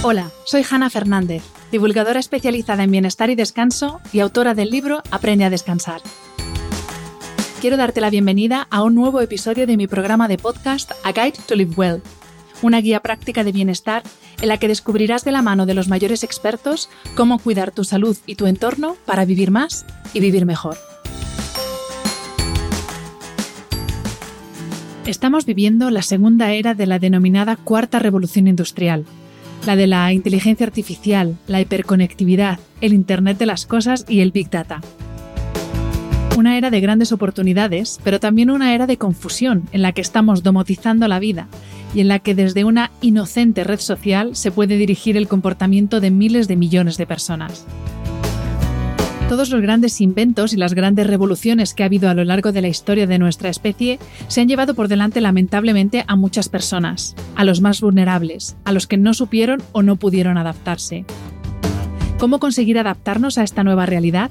Hola, soy Hanna Fernández, divulgadora especializada en bienestar y descanso y autora del libro Aprende a descansar. Quiero darte la bienvenida a un nuevo episodio de mi programa de podcast A Guide to Live Well, una guía práctica de bienestar en la que descubrirás de la mano de los mayores expertos cómo cuidar tu salud y tu entorno para vivir más y vivir mejor. Estamos viviendo la segunda era de la denominada cuarta revolución industrial la de la inteligencia artificial, la hiperconectividad, el Internet de las Cosas y el Big Data. Una era de grandes oportunidades, pero también una era de confusión en la que estamos domotizando la vida y en la que desde una inocente red social se puede dirigir el comportamiento de miles de millones de personas. Todos los grandes inventos y las grandes revoluciones que ha habido a lo largo de la historia de nuestra especie se han llevado por delante lamentablemente a muchas personas, a los más vulnerables, a los que no supieron o no pudieron adaptarse. ¿Cómo conseguir adaptarnos a esta nueva realidad?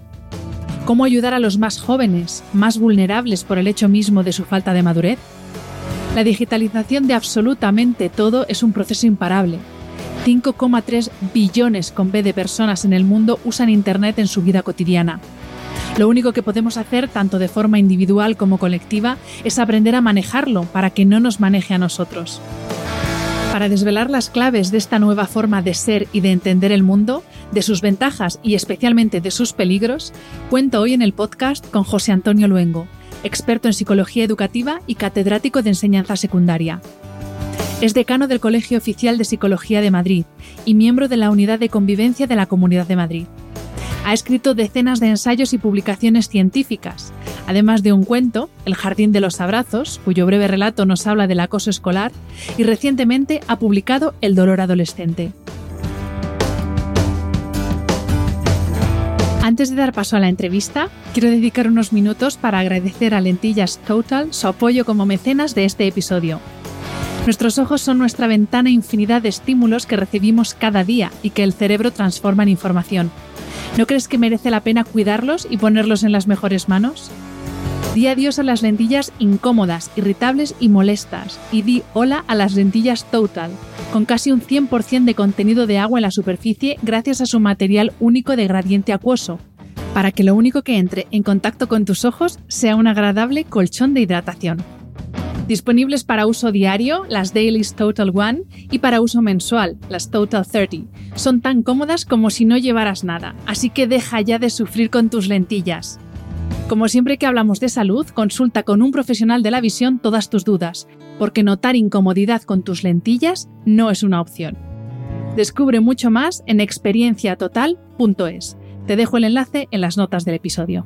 ¿Cómo ayudar a los más jóvenes, más vulnerables por el hecho mismo de su falta de madurez? La digitalización de absolutamente todo es un proceso imparable 5,3 billones con B de personas en el mundo usan Internet en su vida cotidiana. Lo único que podemos hacer, tanto de forma individual como colectiva, es aprender a manejarlo para que no nos maneje a nosotros. Para desvelar las claves de esta nueva forma de ser y de entender el mundo, de sus ventajas y especialmente de sus peligros, cuento hoy en el podcast con José Antonio Luengo, experto en psicología educativa y catedrático de enseñanza secundaria. Es decano del Colegio Oficial de Psicología de Madrid y miembro de la Unidad de Convivencia de la Comunidad de Madrid. Ha escrito decenas de ensayos y publicaciones científicas, además de un cuento, El Jardín de los Abrazos, cuyo breve relato nos habla del acoso escolar, y recientemente ha publicado El dolor adolescente. Antes de dar paso a la entrevista, quiero dedicar unos minutos para agradecer a Lentillas Total su apoyo como mecenas de este episodio. Nuestros ojos son nuestra ventana infinidad de estímulos que recibimos cada día y que el cerebro transforma en información. ¿No crees que merece la pena cuidarlos y ponerlos en las mejores manos? Di adiós a las lentillas incómodas, irritables y molestas y di hola a las lentillas Total, con casi un 100% de contenido de agua en la superficie gracias a su material único de gradiente acuoso, para que lo único que entre en contacto con tus ojos sea un agradable colchón de hidratación. Disponibles para uso diario, las Dailies Total One y para uso mensual, las Total 30. Son tan cómodas como si no llevaras nada, así que deja ya de sufrir con tus lentillas. Como siempre que hablamos de salud, consulta con un profesional de la visión todas tus dudas, porque notar incomodidad con tus lentillas no es una opción. Descubre mucho más en experienciatotal.es. Te dejo el enlace en las notas del episodio.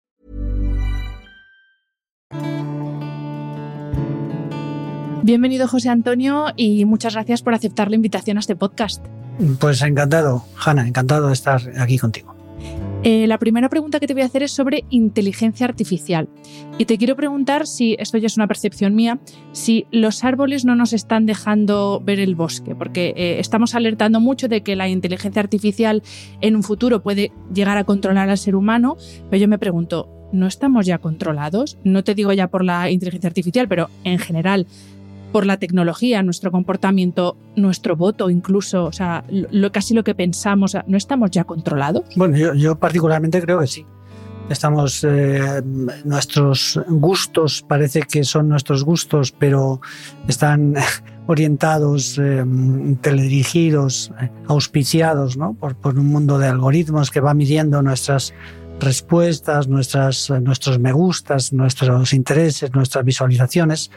Bienvenido José Antonio y muchas gracias por aceptar la invitación a este podcast. Pues encantado, Hanna, encantado de estar aquí contigo. Eh, la primera pregunta que te voy a hacer es sobre inteligencia artificial. Y te quiero preguntar si, esto ya es una percepción mía, si los árboles no nos están dejando ver el bosque, porque eh, estamos alertando mucho de que la inteligencia artificial en un futuro puede llegar a controlar al ser humano, pero yo me pregunto, ¿no estamos ya controlados? No te digo ya por la inteligencia artificial, pero en general, por la tecnología, nuestro comportamiento, nuestro voto incluso, o sea, lo, casi lo que pensamos, ¿no estamos ya controlados? Bueno, yo, particularmente creo que sí. Estamos, eh, nuestros gustos parece que son nuestros gustos, pero están orientados, eh, teledirigidos, auspiciados ¿no? por, un mundo de algoritmos que va midiendo nuestras respuestas, nuestras, nuestros me gustas, nuestros intereses, nuestras visualizaciones.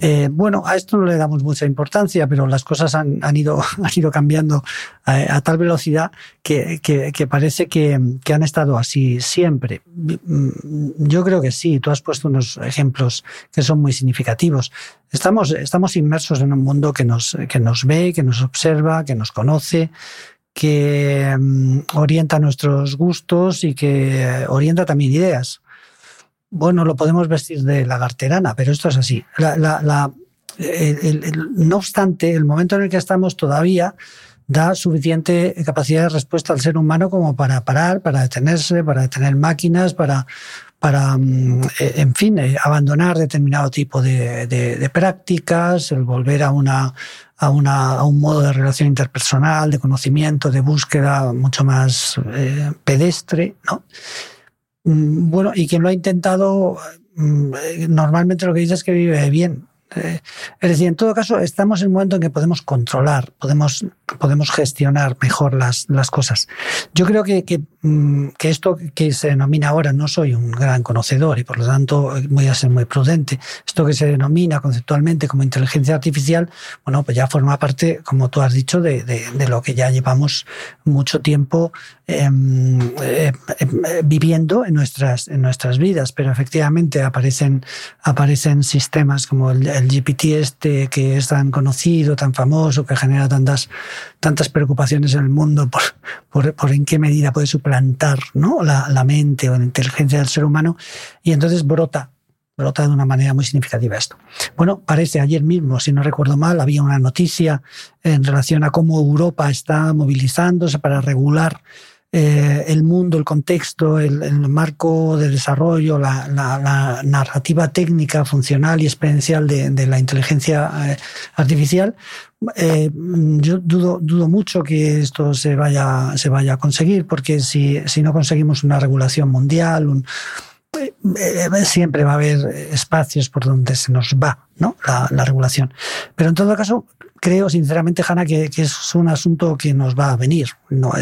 Eh, bueno, a esto no le damos mucha importancia, pero las cosas han, ido, han ido cambiando a, tal velocidad que, parece que, han estado así siempre. Yo creo que sí, tú has puesto unos ejemplos que son muy significativos. Estamos, estamos inmersos en un mundo que nos, que nos ve, que nos observa, que nos conoce, que mm, orienta nuestros gustos y que orienta también ideas. Bueno, lo podemos vestir de lagarterana, pero esto es así. no obstante, el momento en el que estamos todavía da suficiente capacidad de respuesta al ser humano como para parar, para detenerse, para detener máquinas, para, para mm, eh, en fin, eh, abandonar determinado tipo de, prácticas, el volver a una, a, una, a, un modo de relación interpersonal, de conocimiento, de búsqueda mucho más eh, pedestre, ¿no? Mm, bueno, y quien lo ha intentado, mm, normalmente lo que dice es que vive bien. Eh, es decir, en todo caso, estamos en un momento en que podemos controlar, podemos, podemos gestionar mejor las, las cosas. Yo creo que, mm, que, esto que se denomina ahora, no soy un gran conocedor y por lo tanto voy a ser muy prudente, esto que se denomina conceptualmente como inteligencia artificial, bueno, pues ya forma parte, como tú has dicho, de, de, lo que ya llevamos mucho tiempo em, eh, em, viviendo en nuestras, en nuestras vidas, pero efectivamente aparecen, aparecen sistemas como el GPT este que es tan conocido, tan famoso, que genera tantas, tantas preocupaciones en el mundo por, por, en qué medida puede suplantar ¿no? la, la mente o la inteligencia del ser humano, y entonces brota brota de una manera muy significativa esto. Bueno, parece ayer mismo, si no recuerdo mal, había una noticia en relación a cómo Europa está movilizándose para regular eh, el mundo, el contexto, el, marco de desarrollo, la, narrativa técnica, funcional y experiencial de, la inteligencia eh, artificial, eh, yo dudo, mucho que esto se vaya, se vaya a conseguir, porque si, si no conseguimos una regulación mundial, siempre va a haber espacios por donde se nos va ¿no? la, regulación. Pero en todo caso, creo sinceramente, Hanna, que, que, es un asunto que nos va a venir. No,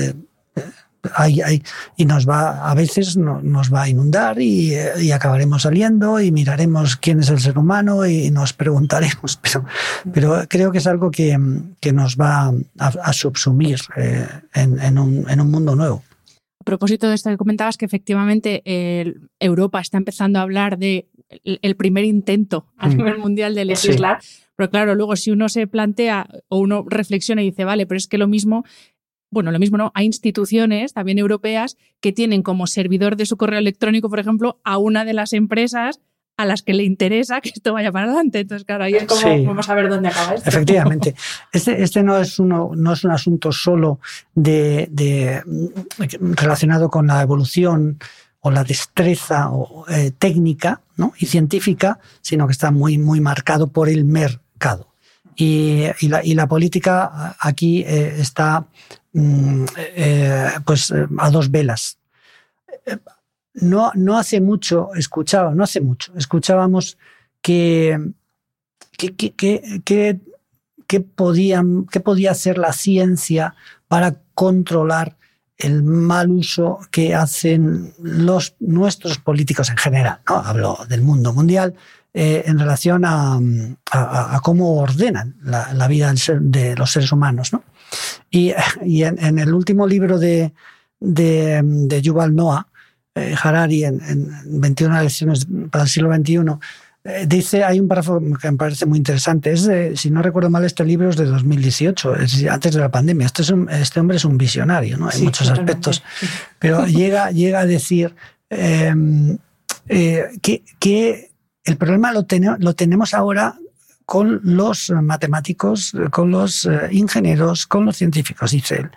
hay, y nos va, a veces nos va a inundar y, acabaremos saliendo y miraremos quién es el ser humano y nos preguntaremos, pero, pero creo que es algo que, nos va a, subsumir eh, en, un, mundo nuevo. A propósito de esto que comentabas, que efectivamente Europa está empezando a hablar de el, primer intento a mm. nivel mundial de legislar, pero claro, luego si uno se plantea o uno reflexiona y dice, vale, pero es que lo mismo bueno, lo mismo no, hay instituciones también europeas que tienen como servidor de su correo electrónico, por ejemplo, a una de las empresas a las que le interesa que esto vaya para adelante. Entonces, claro, ahí es como vamos a ver dónde acaba esto. Efectivamente. Este, este no, es uno, no es un asunto solo de, relacionado con la evolución o la destreza o, eh, técnica ¿no? y científica, sino que está muy, muy marcado por el mercado. Y, la, y la, política aquí eh, está eh, pues eh, a dos velas. No, no hace mucho escuchaba, no hace mucho, escuchábamos que, podía hacer la ciencia para controlar el mal uso que hacen los, nuestros políticos en general. ¿no? Hablo del mundo mundial eh, en relación a, a, cómo ordenan la, la vida de los seres humanos. ¿no? Y, en, el último libro de, de, Yuval Noah, eh, Harari, en, 21 lecciones para el siglo XXI, eh, dice, hay un párrafo que me parece muy interesante. Es si no recuerdo mal, este libro es de 2018, es antes de la pandemia. Este, es este hombre es un visionario, ¿no? En muchos aspectos. Pero llega, llega a decir em, eh, que, que, el problema lo, lo tenemos ahora con los matemáticos, con los eh, ingenieros, con los científicos, dice él.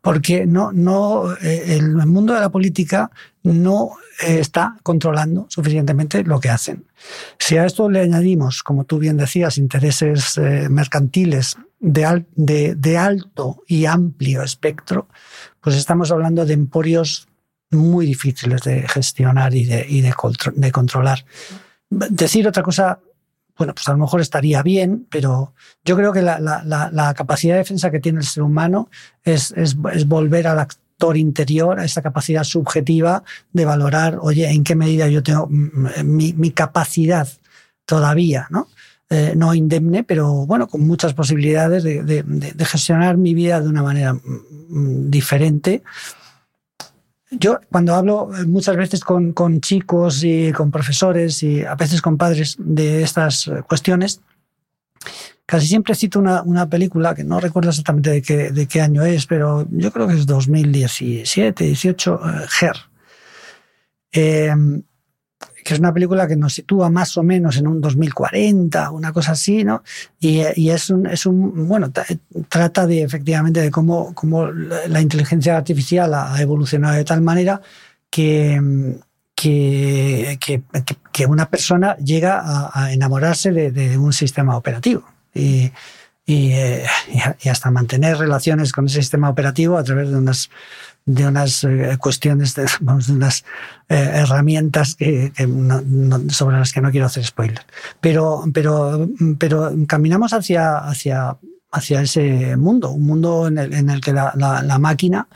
Porque no, no, eh, el mundo de la política no eh, está controlando suficientemente lo que hacen. Si a esto le añadimos, como tú bien decías, intereses mercantiles de, alto y amplio espectro, pues estamos hablando de emporios muy difíciles de gestionar y de controlar. Decir otra cosa bueno, pues a lo mejor estaría bien, pero yo creo que la, capacidad de defensa que tiene el ser humano es, volver al actor interior, a esa capacidad subjetiva de valorar, oye, en qué medida yo tengo mi, capacidad todavía, ¿no? eh, no indemne, pero bueno, con muchas posibilidades de, gestionar mi vida de una manera mm, mm, diferente. Yo cuando hablo eh, muchas veces con, chicos y con profesores y a veces con padres de estas cuestiones, casi siempre cito una, película que no recuerdo exactamente de qué, de qué, año es, pero yo creo que es 2017, 18, Her que es una película que nos sitúa más o menos en un 2040, una cosa así, ¿no? Y, es, un, es un, bueno, trata de efectivamente de cómo, cómo la inteligencia artificial ha evolucionado de tal manera que, que, que, una persona llega a, enamorarse de, un sistema operativo. Y, y, eh, y, hasta mantener relaciones con ese sistema operativo a través de unas de unas eh, cuestiones, de, unas eh, herramientas sobre las que no quiero hacer spoiler. Pero, pero, pero caminamos hacia, hacia, hacia ese mundo, un mundo en el, en el que la, máquina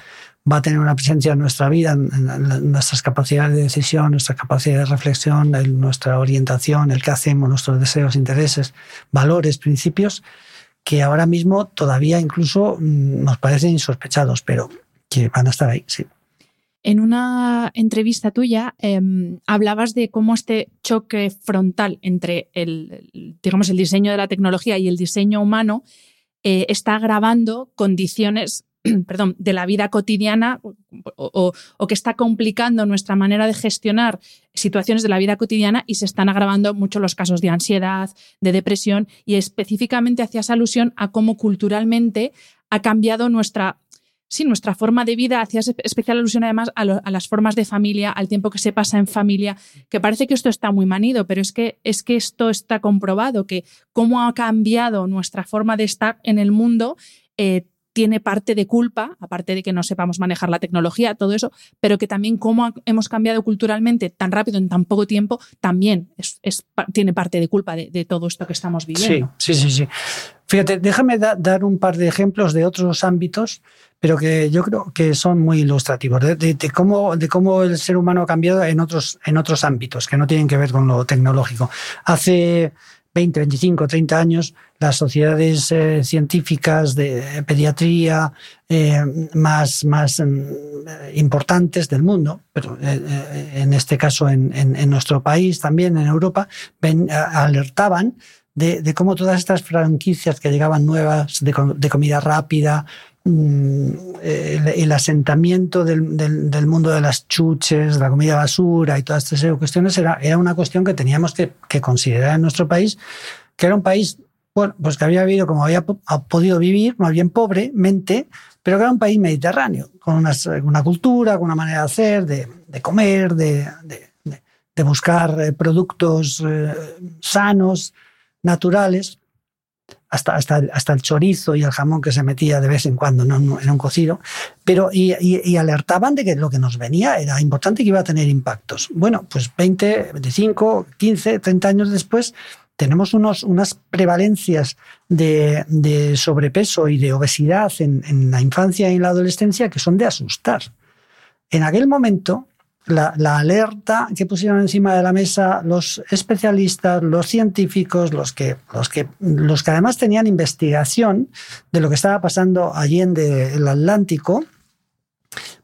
va a tener una presencia en nuestra vida, en, nuestras capacidades de decisión, nuestra capacidad de reflexión, nuestra orientación, el que hacemos, nuestros deseos, intereses, valores, principios, que ahora mismo todavía incluso mm, nos parecen insospechados, pero que van a estar ahí, sí. En una entrevista tuya em, hablabas de cómo este choque frontal entre el, digamos, el diseño de la tecnología y el diseño humano eh, está agravando condiciones perdón, de la vida cotidiana o, que está complicando nuestra manera de gestionar situaciones de la vida cotidiana y se están agravando mucho los casos de ansiedad, de depresión y específicamente hacías alusión a cómo culturalmente ha cambiado nuestra sí, nuestra forma de vida, hacías especial alusión además a, las formas de familia, al tiempo que se pasa en familia, que parece que esto está muy manido, pero es que, es que esto está comprobado, que cómo ha cambiado nuestra forma de estar en el mundo. Eh, tiene parte de culpa, aparte de que no sepamos manejar la tecnología, todo eso, pero que también cómo hemos cambiado culturalmente tan rápido en tan poco tiempo, también es, tiene parte de culpa de, todo esto que estamos viviendo. Sí, sí, sí. sí. Fíjate, déjame dar un par de ejemplos de otros ámbitos pero que yo creo que son muy ilustrativos de, cómo, de cómo el ser humano ha cambiado en otros, en otros ámbitos que no tienen que ver con lo tecnológico. Hace 20, 25, 30 años, las sociedades eh, científicas de pediatría eh, más, más mm, importantes del mundo, pero eh, en este caso en, nuestro país, también en Europa, alertaban de, cómo todas estas franquicias que llegaban nuevas de comida rápida, Mm, el, asentamiento del, del, mundo de las chuches, de la comida basura y todas estas cuestiones era, era una cuestión que teníamos que, que, considerar en nuestro país, que era un país bueno, pues que había vivido como había podido vivir, más bien pobremente, pero que era un país mediterráneo, con una, una cultura, con una manera de hacer, de, de comer, de, de, buscar eh, productos eh, sanos, naturales hasta, hasta, hasta el chorizo y el jamón que se metía de vez en cuando en un cocido, pero y, y, alertaban de que lo que nos venía era importante que iba a tener impactos. Bueno, pues 20, 25, 15, 30 años después tenemos unos, unas prevalencias de, de sobrepeso y de obesidad en, en la infancia y en la adolescencia que son de asustar. En aquel momento la, alerta que pusieron encima de la mesa los especialistas, los científicos, los que, los que, los que además tenían investigación de lo que estaba pasando allí en el Atlántico,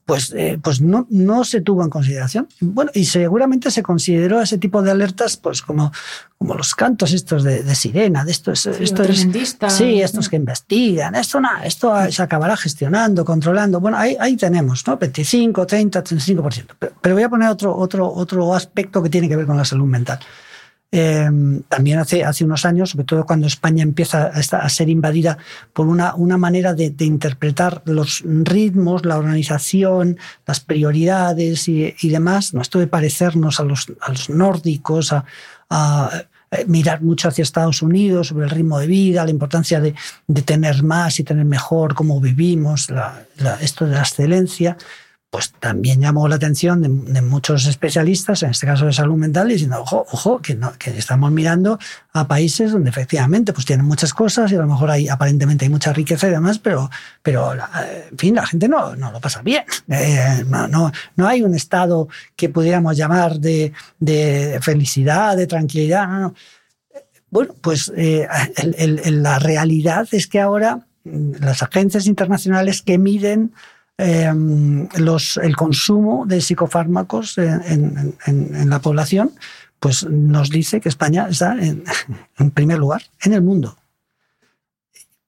pues, eh, pues no, no se tuvo en consideración. Bueno, y seguramente se consideró ese tipo de alertas pues como, como los cantos estos de, sirena, de estos, sí, estos, sí, estos que investigan, esto, no, esto se acabará gestionando, controlando. Bueno, ahí, ahí tenemos, ¿no? 25, 30, 35%. Pero, pero voy a poner otro, otro, otro aspecto que tiene que ver con la salud mental. Em, también hace, hace unos años, sobre todo cuando España empieza a, ser invadida por una, una manera de, interpretar los ritmos, la organización, las prioridades y, demás, ¿no? esto de parecernos a los, a nórdicos, a, mirar mucho hacia Estados Unidos sobre el ritmo de vida, la importancia de tener más y tener mejor, cómo vivimos, esto de la excelencia pues también llamó la atención de, muchos especialistas, en este caso de salud mental, diciendo, ojo, ojo, que, que estamos mirando a países donde efectivamente pues tienen muchas cosas y a lo mejor hay, aparentemente hay mucha riqueza y demás, pero, pero en fin, la gente no, no lo pasa bien. Eh, no, no, no, hay un estado que pudiéramos llamar de, de felicidad, de tranquilidad, no, no Bueno, pues eh, la realidad es que ahora mm, las agencias internacionales que miden em, el consumo de psicofármacos en, la población, pues nos dice que España está en, primer lugar en el mundo.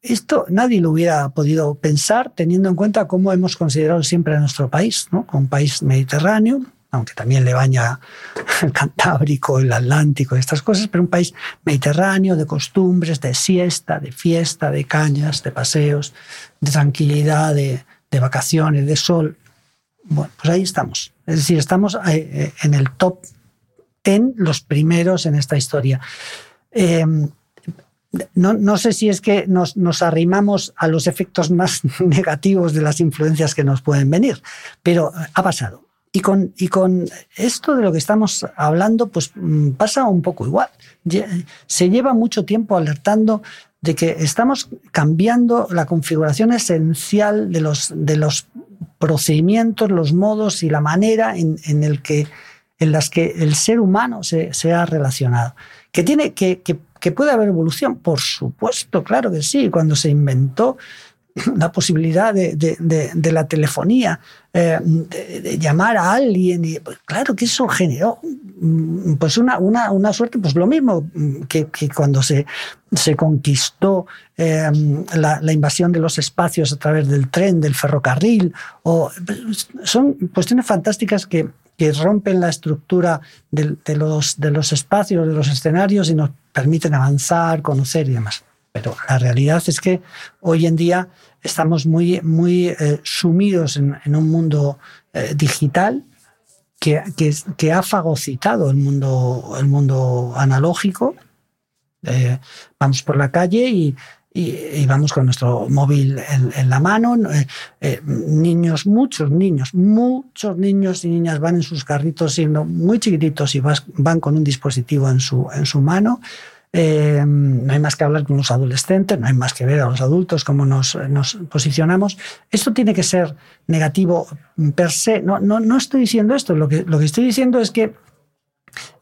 Esto nadie lo hubiera podido pensar teniendo en cuenta cómo hemos considerado siempre a nuestro país, ¿no? un país mediterráneo, aunque también le baña el Cantábrico, el Atlántico, estas cosas, pero un país mediterráneo de costumbres, de siesta, de fiesta, de cañas, de paseos, de tranquilidad, de, vacaciones, de sol. Bueno, pues ahí estamos. Es decir, estamos eh, eh, en el top ten, los primeros en esta historia. Em, no, no, sé si es que nos, nos, arrimamos a los efectos más negativos de las influencias que nos pueden venir, pero ha pasado. Y con, y con esto de lo que estamos hablando, pues mm, pasa un poco igual. Se lleva mucho tiempo alertando de que estamos cambiando la configuración esencial de los, de los procedimientos, los modos y la manera en, en el que, en las que el ser humano se, ha relacionado. Que, tiene, que, que puede haber evolución, por supuesto, claro que sí. Cuando se inventó la posibilidad de, la telefonía, eh, de, llamar a alguien. Y, pues, claro que eso generó mm, pues una, una, suerte, pues lo mismo que, cuando se, se conquistó eh, la, invasión de los espacios a través del tren, del ferrocarril. O, pues, son cuestiones fantásticas que, que rompen la estructura de, los, de los espacios, de los escenarios y nos permiten avanzar, conocer y demás. Pero la realidad es que hoy en día estamos muy, muy eh, sumidos en, un mundo eh, digital que, que, ha fagocitado el mundo, el mundo analógico. Eh, vamos por la calle y, y, vamos con nuestro móvil en, la mano. niños, muchos niños, muchos niños y niñas van en sus carritos siendo muy chiquititos y van con un dispositivo en su, en su mano. Eh, no hay más que hablar con los adolescentes, no hay más que ver a los adultos cómo nos, posicionamos. Esto tiene que ser negativo per se. No, no, no estoy diciendo esto. Lo que, lo que estoy diciendo es que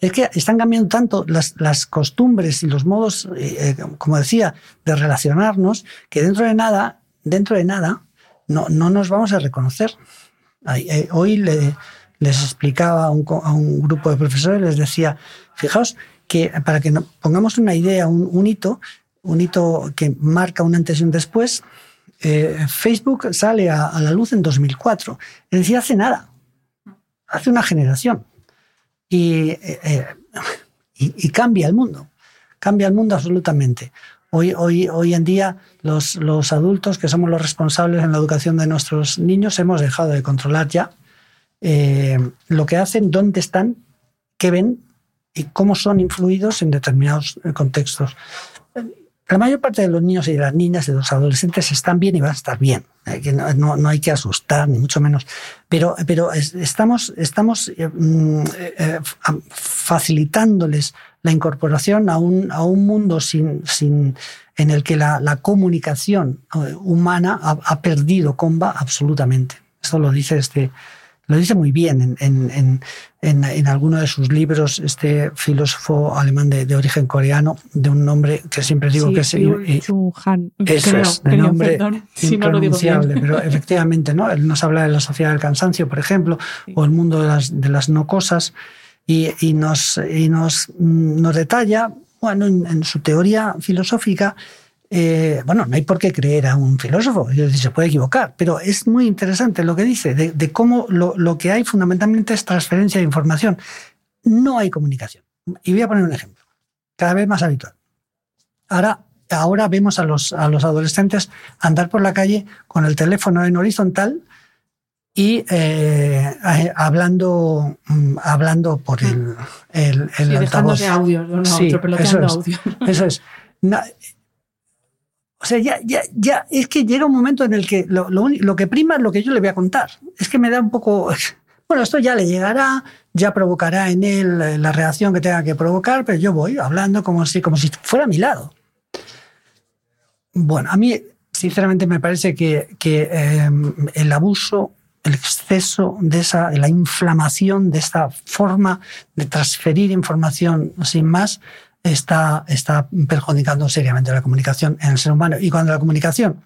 es que están cambiando tanto las, las costumbres y los modos, eh, eh, como decía, de relacionarnos, que dentro de nada, dentro de nada, no, no nos vamos a reconocer. Hoy le, les explicaba a un, a un grupo de profesores, les decía, fijaos, que para que pongamos una idea, un, hito, un hito que marca un antes y un después, eh, Facebook sale a, la luz en 2004, es decir, hace nada, hace una generación. Y, eh, eh, y, cambia el mundo, cambia el mundo absolutamente. Hoy, hoy, hoy en día los, los adultos que somos los responsables en la educación de nuestros niños hemos dejado de controlar ya lo que hacen, dónde están, qué ven y cómo son influidos en determinados eh, contextos. La mayor parte de los niños y de las niñas, de los adolescentes, están bien y van a estar bien. No, no hay que asustar, ni mucho menos. Pero, pero estamos, estamos eh, mm, eh, facilitándoles la incorporación a un, a un mundo sin, sin, en el que la, la comunicación humana ha, ha, perdido comba absolutamente. Esto lo dice este, lo dice muy bien en, en, en, en, alguno de sus libros, este filósofo alemán de, de, origen coreano, de un nombre que siempre digo que es... Chu Han. Eso es, de nombre impronunciable, pero efectivamente, ¿no? Él nos habla de la sociedad del cansancio, por ejemplo, o el mundo de las, de las no cosas, y, y, nos, y nos, nos detalla, bueno, en su teoría filosófica, eh, bueno, no hay por qué creer a un filósofo, se puede equivocar, pero es muy interesante lo que dice, de, cómo lo, que hay fundamentalmente es transferencia de información. No hay comunicación. Y voy a poner un ejemplo, cada vez más habitual. Ahora, ahora vemos a los, a los adolescentes andar por la calle con el teléfono en horizontal y eh, eh, hablando, mm, hablando por el, el, el sí, audio, no, sí, eso es, audio. Eso es. O sea, ya, ya, ya, es que llega un momento en el que lo, que prima es lo que yo le voy a contar. Es que me da un poco. Bueno, esto ya le llegará, ya provocará en él la reacción que tenga que provocar, pero yo voy hablando como si, como si fuera a mi lado. Bueno, a mí, sinceramente, me parece que, que eh, el abuso, el exceso de esa, la inflamación de esta forma de transferir información sin más, está, está perjudicando seriamente la comunicación en el ser humano. Y cuando la comunicación,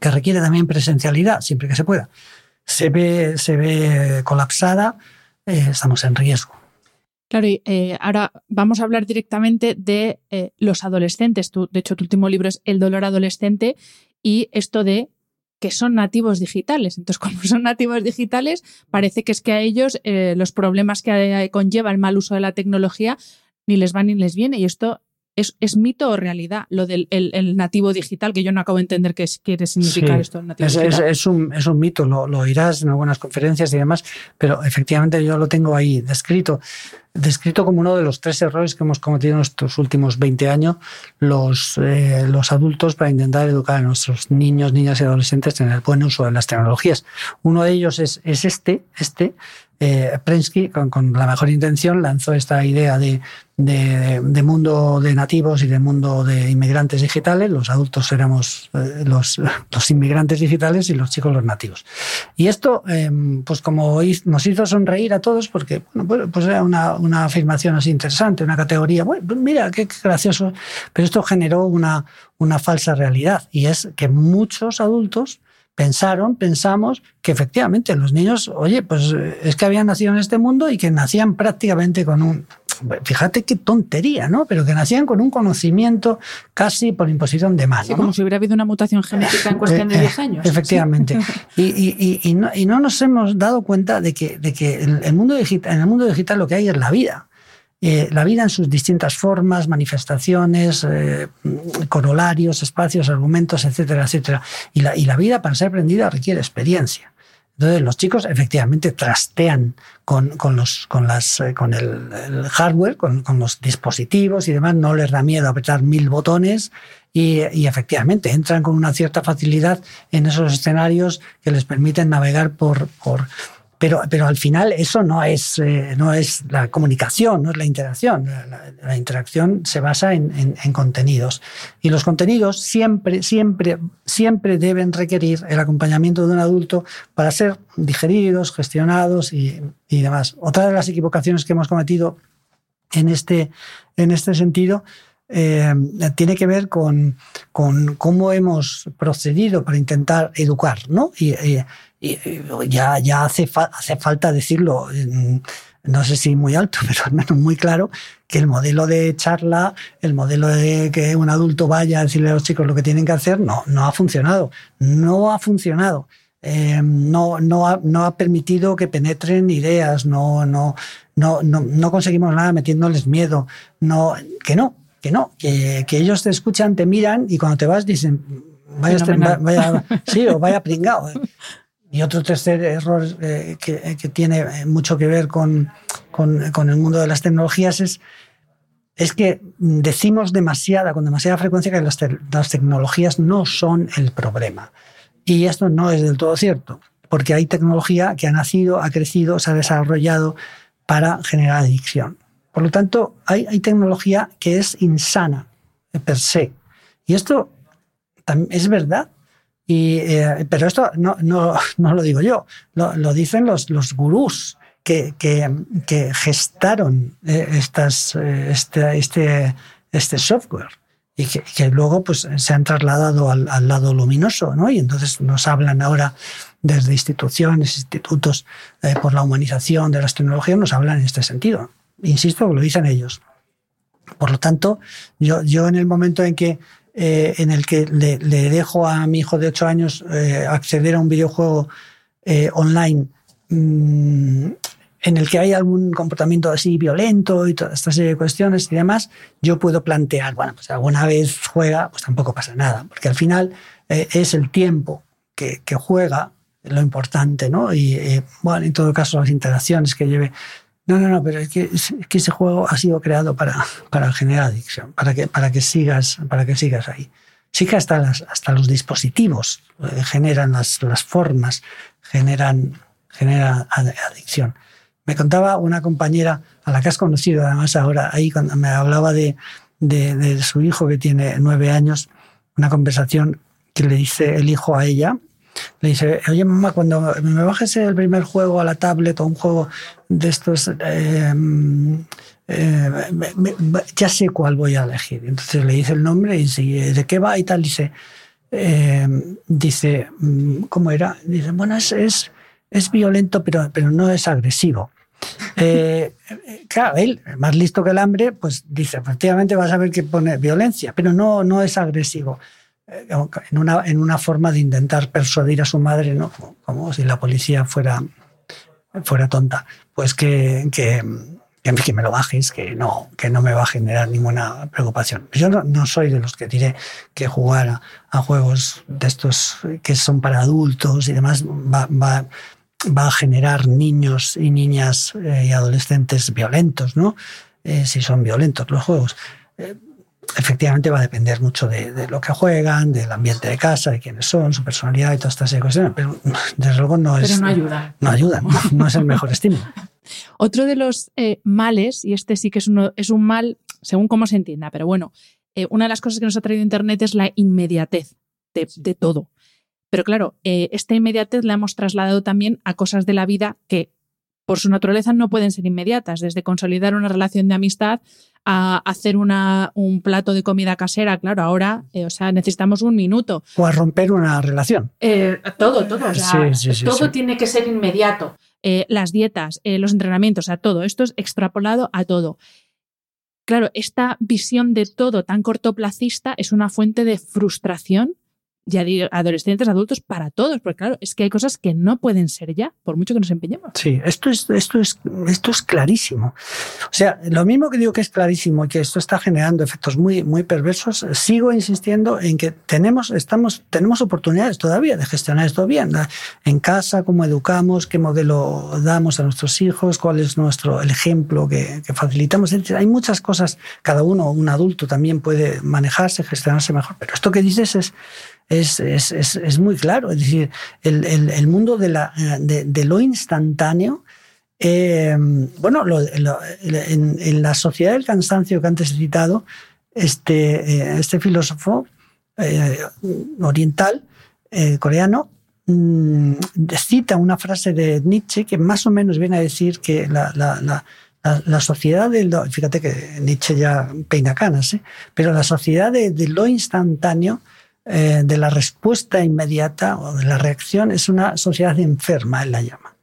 que requiere también presencialidad, siempre que se pueda, se ve, se ve colapsada, eh, estamos en riesgo. Claro, y eh, ahora vamos a hablar directamente de eh, los adolescentes. de hecho, tu último libro es El dolor adolescente y esto de que son nativos digitales. Entonces, como son nativos digitales, parece que es que a ellos los problemas que conlleva el mal uso de la tecnología ni les va ni les viene. Y esto ¿Es, mito o realidad lo del el, nativo digital? Que yo no acabo de entender qué quiere significar esto. Nativo es, es, un, es, un, mito, lo, lo, oirás en algunas conferencias y demás, pero efectivamente yo lo tengo ahí descrito, descrito como uno de los tres errores que hemos cometido en estos últimos 20 años los, eh, los adultos para intentar educar a nuestros niños, niñas y adolescentes en el buen uso de las tecnologías. Uno de ellos es, es este, este eh, Prensky, con, la mejor intención, lanzó esta idea de, de, mundo de nativos y de mundo de inmigrantes digitales. Los adultos éramos eh, los, los, inmigrantes digitales y los chicos los nativos. Y esto, em, pues como nos hizo sonreír a todos, porque bueno, pues, pues era una, afirmación así interesante, una categoría, bueno, pues mira, qué, gracioso, pero esto generó una, una falsa realidad y es que muchos adultos pensaron, pensamos que efectivamente los niños, oye, pues es que habían nacido en este mundo y que nacían prácticamente con un, fíjate qué tontería, ¿no? Pero que nacían con un conocimiento casi por imposición de mano. como si hubiera habido una mutación genética en cuestión de 10 eh, años. Efectivamente. Y, no, nos hemos dado cuenta de que, de que el mundo digital, en el mundo digital lo que hay es la vida. Eh, la vida en sus distintas formas, manifestaciones, eh, corolarios, espacios, argumentos, etcétera, etcétera. Y la, y la vida para ser aprendida requiere experiencia. Entonces los chicos efectivamente trastean con, con, los, con, las, eh, con el, hardware, con, con, los dispositivos y demás, no les da miedo apretar mil botones y, y, efectivamente entran con una cierta facilidad en esos escenarios que les permiten navegar por, por, pero, pero al final eso no es, eh, no es la comunicación, no es la interacción. La, interacción se basa en, en, contenidos. Y los contenidos siempre, siempre, siempre deben requerir el acompañamiento de un adulto para ser digeridos, gestionados y, y demás. Otra de las equivocaciones que hemos cometido en este, en este sentido eh, tiene que ver con, con, cómo hemos procedido para intentar educar, ¿no? Y, y ya, ya hace, hace falta decirlo, no sé si muy alto, pero al menos muy claro, que el modelo de charla, el modelo de que un adulto vaya a decirle a los chicos lo que tienen que hacer, no, no ha funcionado. No ha funcionado. Eh, no, no, ha, no ha permitido que penetren ideas, no, no, no, no, no conseguimos nada metiéndoles miedo. No, que no, que no, que, que ellos te escuchan, te miran y cuando te vas dicen, vaya, vaya sí, o vaya pringado. Y otro tercer error eh, que, que, tiene mucho que ver con, con, con, el mundo de las tecnologías es, es que decimos demasiada, con demasiada frecuencia que las, las tecnologías no son el problema. Y esto no es del todo cierto, porque hay tecnología que ha nacido, ha crecido, se ha desarrollado para generar adicción. Por lo tanto, hay, hay tecnología que es insana per se. Y esto es verdad y, eh, pero esto no, no, no, lo digo yo, lo, lo dicen los, los gurús que, que, que gestaron eh, estas, eh, este, este, este software y que, que, luego pues, se han trasladado al, al, lado luminoso. ¿no? Y entonces nos hablan ahora desde instituciones, institutos por la humanización de las tecnologías, nos hablan en este sentido. Insisto, lo dicen ellos. Por lo tanto, yo, yo en el momento en que eh, en el que le, dejo a mi hijo de 8 años eh, acceder a un videojuego eh, online mm, en el que hay algún comportamiento así violento y toda esta serie de cuestiones y demás, yo puedo plantear, bueno, pues alguna vez juega, pues tampoco pasa nada, porque al final es el tiempo que, que, juega lo importante, ¿no? Y bueno, en todo caso las interacciones que lleve no, no, no, pero es que, ese juego ha sido creado para, para generar adicción, para que, para que, sigas, para que sigas ahí. Sí que hasta, las, hasta los dispositivos eh, generan las, las formas, generan, generan adicción. Me contaba una compañera a la que has conocido además ahora, ahí cuando me hablaba de, de, de su hijo que tiene nueve años, una conversación que le dice el hijo a ella, le dice, oye mamá, cuando me bajes el primer juego a la tablet o un juego de estos, em, eh, ya sé cuál voy a elegir. Entonces le dice el nombre y dice, ¿de qué va? Y tal, dice, eh, dice, mm, ¿cómo era? Dice, bueno, es, es, es violento, pero, pero no es agresivo. Eh, claro, él, más listo que el hambre, pues dice, efectivamente vas a ver que pone violencia, pero no, no es agresivo. En una, en una forma de intentar persuadir a su madre, ¿no? como, si la policía fuera, fuera tonta, pues que, que que me lo bajes, que no, que no me va a generar ninguna preocupación. Yo no, soy de los que diré que jugar a, juegos de estos que son para adultos y demás va, va, va a generar niños y niñas eh, y adolescentes violentos, ¿no? Eh, si son violentos los juegos. Eh, efectivamente va a depender mucho de, lo que juegan, del ambiente de casa, de quiénes son, su personalidad y todas estas cuestiones, pero desde luego no es... Pero no ayuda. No ayuda, no es el mejor estímulo. Otro de los eh, males, y este sí que es, uno, es un mal según cómo se entienda, pero bueno, eh, una de las cosas que nos ha traído Internet es la inmediatez de, todo. Pero claro, eh, esta inmediatez la hemos trasladado también a cosas de la vida que por su naturaleza no pueden ser inmediatas, desde consolidar una relación de amistad a hacer una, un plato de comida casera, claro, ahora, o sea, necesitamos un minuto. O a romper una relación. todo, todo. todo tiene que ser inmediato. Eh, las dietas, eh, los entrenamientos, a todo. Esto es extrapolado a todo. Claro, esta visión de todo tan cortoplacista es una fuente de frustración ya adolescentes, adultos, para todos, porque claro, es que hay cosas que no pueden ser ya, por mucho que nos empeñemos. Sí, esto es, esto es, esto es clarísimo. O sea, lo mismo que digo que es clarísimo y que esto está generando efectos muy, muy perversos, sigo insistiendo en que tenemos, estamos, tenemos oportunidades todavía de gestionar esto bien. En casa, cómo educamos, qué modelo damos a nuestros hijos, cuál es nuestro el ejemplo que, que facilitamos. Hay muchas cosas, cada uno, un adulto también puede manejarse, gestionarse mejor, pero esto que dices es es, es, es, es muy claro. Es decir, el, el, el mundo de, la, de, de lo instantáneo, eh, bueno, lo, en, en, la sociedad del cansancio que antes he citado, este, eh, este filósofo eh, oriental, eh, coreano, mm, cita una frase de Nietzsche que más o menos viene a decir que la, la, la la, sociedad del. Fíjate que Nietzsche ya peina canas, ¿eh? pero la sociedad de, de, lo instantáneo eh, de la respuesta inmediata o de la reacción es una sociedad enferma, él la llama.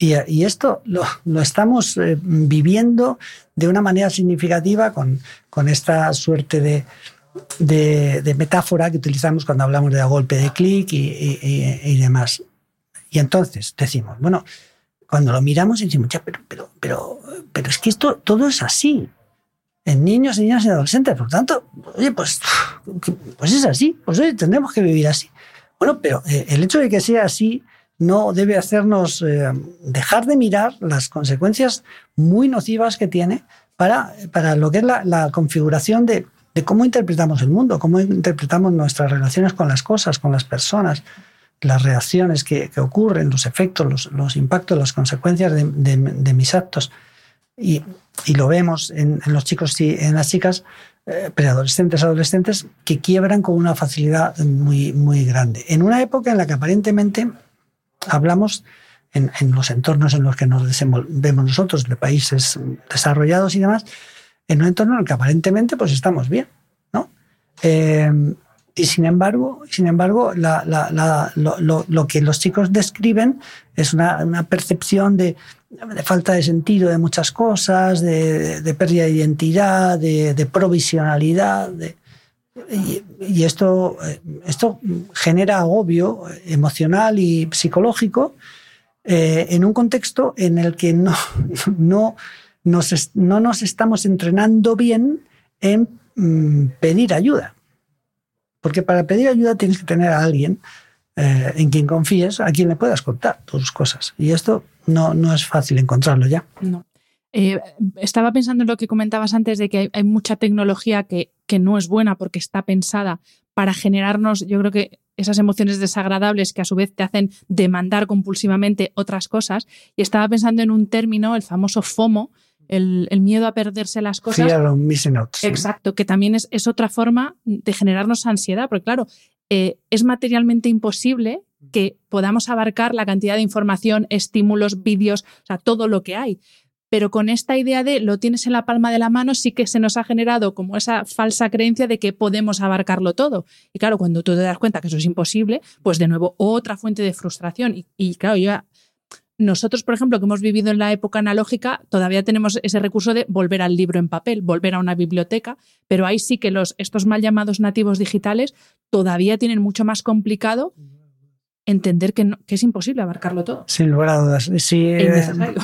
Y, esto lo, estamos eh, viviendo de una manera significativa con, con esta suerte de, de, metáfora que utilizamos cuando hablamos de golpe de clic y, y, demás. Y entonces decimos, bueno, cuando lo miramos decimos, ya, pero, pero, pero, pero es que esto todo es así en niños, niñas y adolescentes. Por tanto, oye, pues, pues es así, pues oye, tendremos que vivir así. Bueno, pero eh, el hecho de que sea así no debe hacernos eh, dejar de mirar las consecuencias muy nocivas que tiene para, para lo que es la, configuración de, cómo interpretamos el mundo, cómo interpretamos nuestras relaciones con las cosas, con las personas, las reacciones que, ocurren, los efectos, los, impactos, las consecuencias de mis actos. Y, lo vemos en, los chicos y en las chicas, eh, preadolescentes, adolescentes, que quiebran con una facilidad muy, muy grande. En una época en la que aparentemente hablamos en, en los entornos en los que nos desenvolvemos nosotros, de países desarrollados y demás, en un entorno en el que aparentemente pues estamos bien, ¿no? Eh, y sin embargo, sin embargo lo, que los chicos describen es una, percepción de, falta de sentido de muchas cosas, de, pérdida de identidad, de, provisionalidad. Y, esto, esto genera agobio emocional y psicológico eh, en un contexto en el que no, no, nos, no nos estamos entrenando bien en mm, pedir ayuda. Porque para pedir ayuda tienes que tener a alguien eh, en quien confíes, a quien le puedas contar tus cosas. Y esto no, no es fácil encontrarlo ya. No. Eh, estaba pensando en lo que comentabas antes de que hay, hay mucha tecnología que, que, no es buena porque está pensada para generarnos, yo creo que esas emociones desagradables que a su vez te hacen demandar compulsivamente otras cosas. Y estaba pensando en un término, el famoso FOMO, el, el, miedo a perderse las cosas. Fear of missing out. Exacto, que también es, es, otra forma de generarnos ansiedad, porque claro, eh, es materialmente imposible que podamos abarcar la cantidad de información, estímulos, vídeos, o sea, todo lo que hay. pero con esta idea de lo tienes en la palma de la mano sí que se nos ha generado como esa falsa creencia de que podemos abarcarlo todo. Y claro, cuando tú te das cuenta que eso es imposible, pues de nuevo otra fuente de frustración. Y, y claro, ya nosotros, por ejemplo, que hemos vivido en la época analógica, todavía tenemos ese recurso de volver al libro en papel, volver a una biblioteca, pero ahí sí que los, estos mal llamados nativos digitales todavía tienen mucho más complicado entender que, que es imposible abarcarlo todo. Sin lugar a dudas. Sí, E innecesario.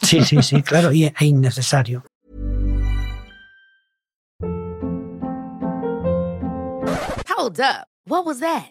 sí, sí, sí, claro, y, e innecesario. Hold up. What was that?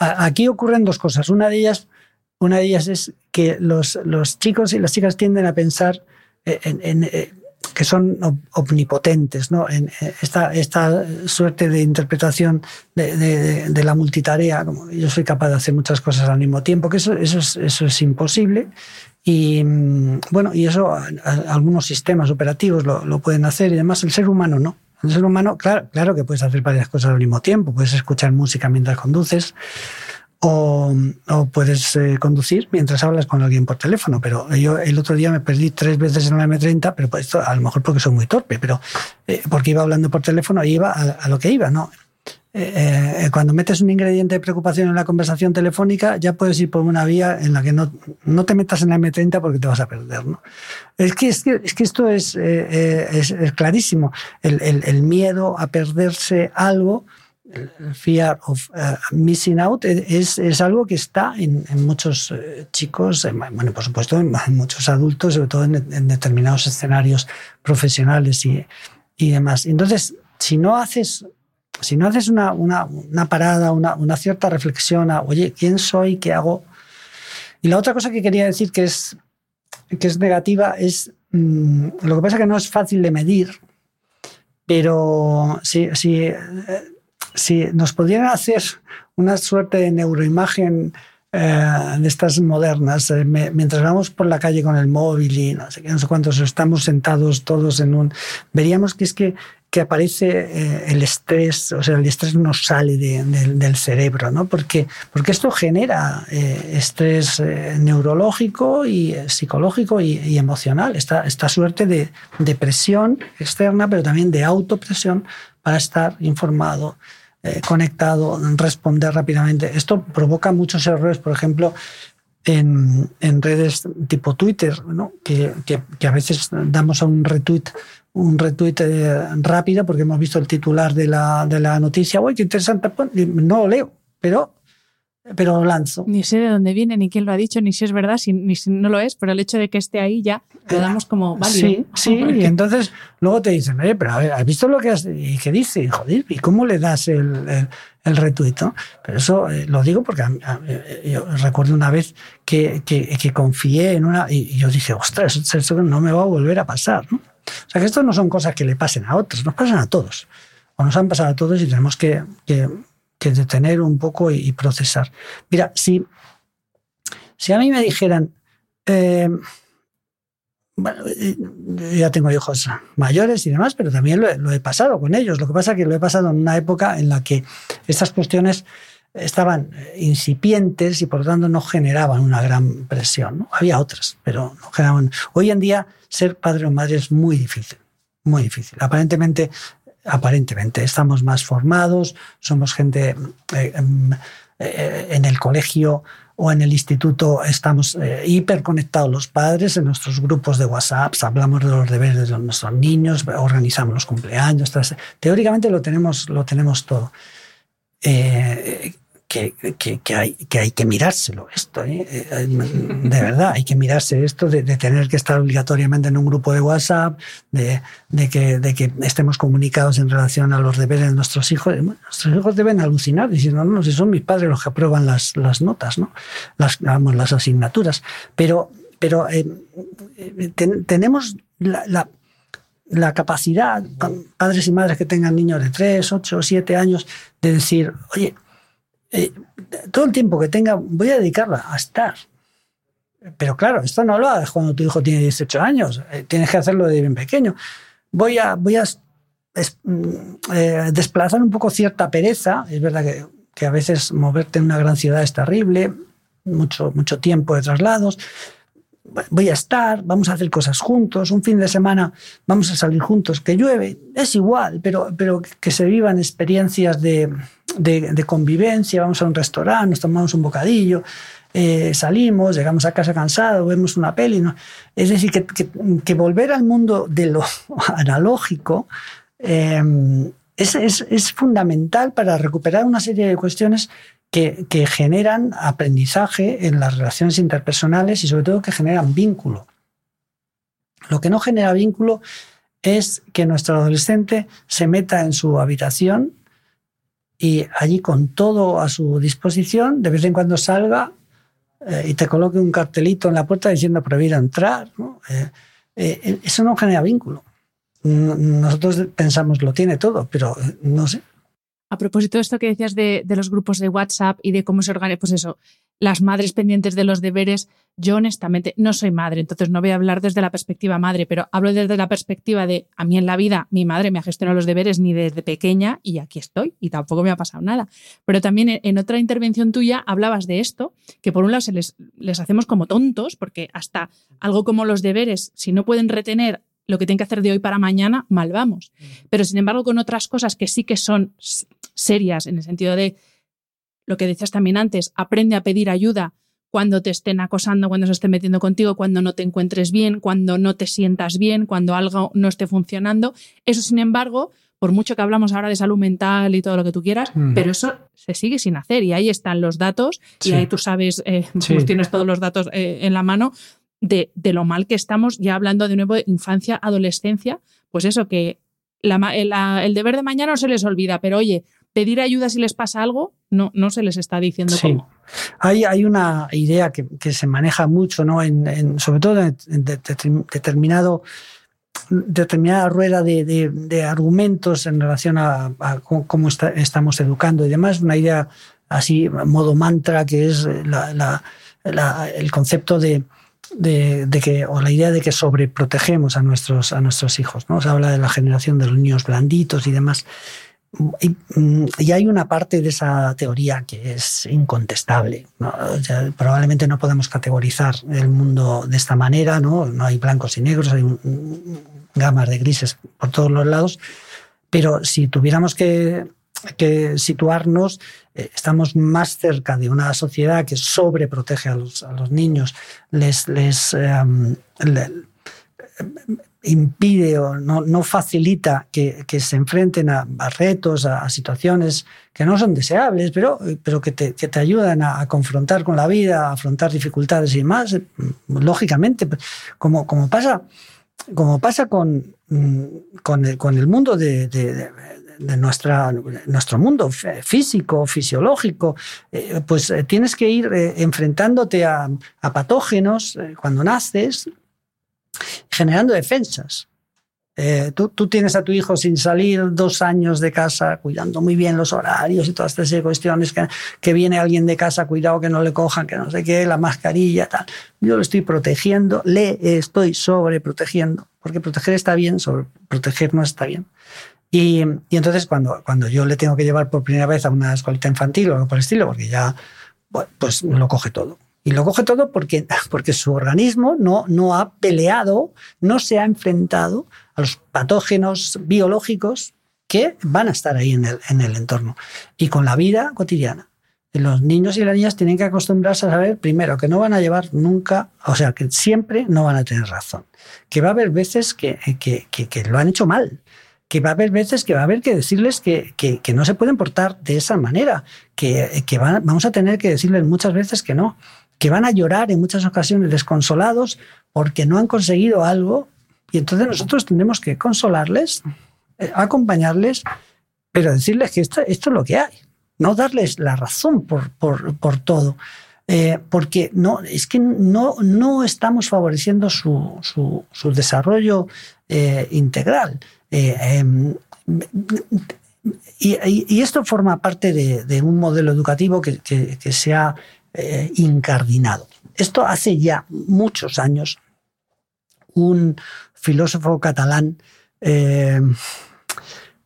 Aquí ocurren dos cosas. Una de ellas, una de ellas es que los, chicos y las chicas tienden a pensar en, eh, que son om- omnipotentes, ¿no? En eh, esta, esta suerte de interpretación de, la multitarea, como yo soy capaz de hacer muchas cosas al mismo tiempo, que eso, eso, es, eso es imposible. Y mm, bueno, y eso algunos sistemas operativos lo, lo pueden hacer y además el ser humano no. El ser humano, claro, claro que puedes hacer varias cosas al mismo tiempo. Puedes escuchar música mientras conduces o, puedes eh, conducir mientras hablas con alguien por teléfono. Pero yo el otro día me perdí tres veces en la M30, pero pues a lo mejor porque soy muy torpe, pero eh, porque iba hablando por teléfono y iba a, a lo que iba, ¿no? Eh, eh, cuando metes un ingrediente de preocupación en la conversación telefónica, ya puedes ir por una vía en la que no, no te metas en la M30 porque te vas a perder. ¿no? Es, que, es, que, es que esto es, eh, eh, es, es clarísimo. El, el, el, miedo a perderse algo, el fear of uh, missing out, es, es, algo que está en, en muchos eh, chicos, en, bueno, por supuesto, en, en, muchos adultos, sobre todo en determinados escenarios profesionales y, y demás. Entonces, si no haces si no haces una, una, una parada, una, una, cierta reflexión a, oye, ¿quién soy? ¿Qué hago? Y la otra cosa que quería decir que es, que es negativa es, mmm, lo que pasa es que no es fácil de medir, pero si, si, eh, si nos pudieran hacer una suerte de neuroimagen eh, de estas modernas, eh, mientras vamos por la calle con el móvil y no sé qué, no sé cuántos, estamos sentados todos en un... Veríamos que es que que aparece eh, el estrés, o sea, el estrés no sale de, de, del cerebro, ¿no? Porque, porque esto genera eh, estrés eh, neurológico y psicológico y, y, emocional, esta, esta suerte de, de, presión externa, pero también de autopresión para estar informado, eh, conectado, responder rápidamente. Esto provoca muchos errores, por ejemplo, en, en redes tipo Twitter, ¿no? que, que, que a veces damos a un retweet un retweet eh, rápido porque hemos visto el titular de la, de la noticia. ¡Uy, qué interesante! No lo leo, pero, pero lo lanzo. Ni sé de dónde viene, ni quién lo ha dicho, ni si es verdad, si, ni si no lo es, pero el hecho de que esté ahí ya lo damos como válido. Sí, sí, y entonces luego te dicen, oye, pero a ver, ¿has visto lo que has, y qué dice? Joder, ¿y cómo le das el, el, el retweet? ¿no? Pero eso eh, lo digo porque a, a, yo recuerdo una vez que, que, que, confié en una, y yo dije, ostras, eso no me va a volver a pasar, ¿no? O sea que esto no son cosas que le pasen a otros, nos pasan a todos. O nos han pasado a todos y tenemos que, que, detener un poco y, procesar. Mira, si, si a mí me dijeran, eh, bueno, ya tengo hijos mayores y demás, pero también lo he, lo he, pasado con ellos. Lo que pasa es que lo he pasado en una época en la que estas cuestiones estaban incipientes y por lo tanto no generaban una gran presión. ¿no? Había otras, pero no generaban. Hoy en día ser padre o madre es muy difícil, muy difícil. Aparentemente, aparentemente estamos más formados, somos gente eh, eh, en el colegio o en el instituto estamos eh, hiperconectados los padres en nuestros grupos de WhatsApp, hablamos de los deberes de nuestros niños, organizamos los cumpleaños. Teóricamente lo tenemos, lo tenemos todo. Eh, que, que, hay, que mirárselo esto, ¿eh? de verdad, hay que mirarse esto de, tener que estar obligatoriamente en un grupo de WhatsApp, de, que, de que estemos comunicados en relación a los deberes de nuestros hijos. Nuestros hijos deben alucinar diciendo, no, no, si son mis padres los que aprueban las, notas, ¿no? las, vamos, las asignaturas. Pero, pero eh, ten, tenemos la, la la capacidad, padres y madres que tengan niños de 3, 8, 7 años, de decir, oye, eh, todo el tiempo que tenga voy a dedicarla a estar. Pero claro, esto no lo hagas cuando tu hijo tiene 18 años, eh, tienes que hacerlo de bien pequeño. Voy a, voy a mm, eh, desplazar un poco cierta pereza, es verdad que, que, a veces moverte en una gran ciudad es terrible, mucho, mucho tiempo de traslados, voy a estar, vamos a hacer cosas juntos, un fin de semana vamos a salir juntos, que llueve, es igual, pero, pero que se vivan experiencias de, de, convivencia, vamos a un restaurante, nos tomamos un bocadillo, eh, salimos, llegamos a casa cansados, vemos una peli. ¿no? Es decir, que, que, volver al mundo de lo analógico eh, es, es, es fundamental para recuperar una serie de cuestiones que, generan aprendizaje en las relaciones interpersonales y sobre todo que generan vínculo. Lo que no genera vínculo es que nuestro adolescente se meta en su habitación y allí con todo a su disposición, de vez en cuando salga eh, y te coloque un cartelito en la puerta diciendo prohibido entrar. Eh, eh, eso no genera vínculo. Nosotros pensamos lo tiene todo, pero no sé. A propósito de esto que decías de, los grupos de WhatsApp y de cómo se organiza, pues eso, las madres pendientes de los deberes, yo honestamente no soy madre, entonces no voy a hablar desde la perspectiva madre, pero hablo desde la perspectiva de a mí en la vida mi madre me ha gestionado los deberes ni desde pequeña y aquí estoy y tampoco me ha pasado nada. Pero también en otra intervención tuya hablabas de esto, que por un lado se les, les hacemos como tontos, porque hasta algo como los deberes, si no pueden retener lo que tienen que hacer de hoy para mañana, mal vamos. Mm. Pero sin embargo, con otras cosas que sí que son serias, en el sentido de lo que decías también antes, aprende a pedir ayuda cuando te estén acosando, cuando se estén metiendo contigo, cuando no te encuentres bien, cuando no te sientas bien, cuando algo no esté funcionando. Eso, sin embargo, por mucho que hablamos ahora de salud mental y todo lo que tú quieras, mm. pero eso se sigue sin hacer y ahí están los datos y ahí tú sabes, eh, pues tienes todos los datos eh, en la mano de, lo mal que estamos, ya hablando de nuevo de infancia, adolescencia, pues eso, que el deber de mañana no se les olvida, pero oye, pedir ayuda si les pasa algo, no, no se les está diciendo cómo. Hay, hay una idea que, se maneja mucho, ¿no? En, sobre todo en, determinado determinada rueda de, argumentos en relación a, cómo, estamos educando y demás, una idea así, modo mantra, que es el concepto de, de, que, o la idea de que sobreprotegemos a nuestros, a nuestros hijos. ¿no? Se habla de la generación de los niños blanditos y demás. Y, mm, hay una parte de esa teoría que es incontestable. probablemente no podemos categorizar el mundo de esta manera, ¿no? no hay blancos y negros, hay gamas de grises por todos los lados. Pero si tuviéramos que situarnos, eh, estamos más cerca de una sociedad que sobreprotege a los, a los niños, les, les em, impide o no, no facilita que, que, se enfrenten a, retos, a, situaciones que no son deseables, pero, pero que, te, que te ayudan a, confrontar con la vida, a afrontar dificultades y más, lógicamente, como, como pasa como pasa con, mm, con, el, con el mundo de, de nuestra, nuestro mundo físico, fisiológico, eh, pues eh, tienes que ir eh, enfrentándote a, patógenos cuando naces, generando defensas. tú, tú, tienes a tu hijo sin salir dos años de casa, cuidando muy bien los horarios y todas estas cuestiones, que, viene alguien de casa, cuidado que no le cojan, que no sé qué, la mascarilla, tal. Yo lo estoy protegiendo, le estoy sobreprotegiendo, porque proteger está bien, sobreproteger no está bien. Y, entonces cuando, cuando yo le tengo que llevar por primera vez a una escuelita infantil o algo por el estilo, porque ya pues lo coge todo. Y lo coge todo porque, porque su organismo no, no ha peleado, no se ha enfrentado a los patógenos biológicos que van a estar ahí en el, en el entorno. Y con la vida cotidiana. Los niños y las niñas tienen que acostumbrarse a saber, primero, que no van a llevar nunca, o sea, que siempre no van a tener razón. Que va a haber veces que, que, que, que lo han hecho mal que va a haber veces que va a haber que decirles que, no se pueden portar de esa manera, que van, vamos a tener que decirles muchas veces que no, que van a llorar en muchas ocasiones desconsolados porque no han conseguido algo y entonces nosotros tendremos que consolarles, eh, acompañarles, pero decirles que esto, es lo que hay, no darles la razón por, por, todo. eh, porque no, es que no, no estamos favoreciendo su, su, desarrollo eh, integral. Em, y, esto forma parte de, un modelo educativo que, que, se ha incardinado. Esto hace ya muchos años, un filósofo catalán,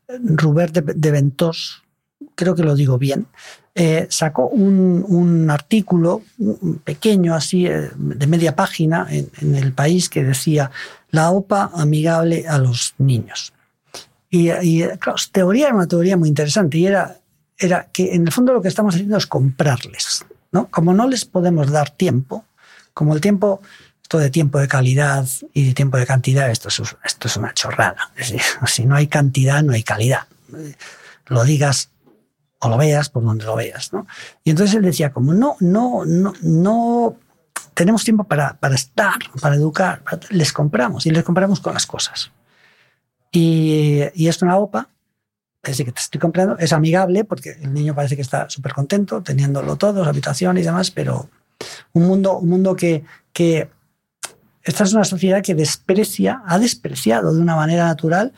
Robert de, Ventós, creo que lo digo bien, eh, sacó un, artículo pequeño así eh, de media página en, el país que decía la OPA amigable a los niños. Y, claro, teoría era una teoría muy interesante y era, era que en el fondo lo que estamos haciendo es comprarles. ¿No? Como no les podemos dar tiempo, como el tiempo esto de tiempo de calidad y de tiempo de cantidad, esto es, esto es una chorrada. si no hay cantidad, no hay calidad. Lo digas o lo veas por donde lo veas. ¿no? Y entonces él decía, como no, no, no, no tenemos tiempo para, para estar, para educar, les compramos y les compramos con las cosas. Y, y esto una OPA, es decir, que te estoy comprando, es amigable porque el niño parece que está súper contento, teniéndolo todo, su habitación y demás, pero un mundo, un mundo que, que esta es una sociedad que desprecia, ha despreciado de una manera natural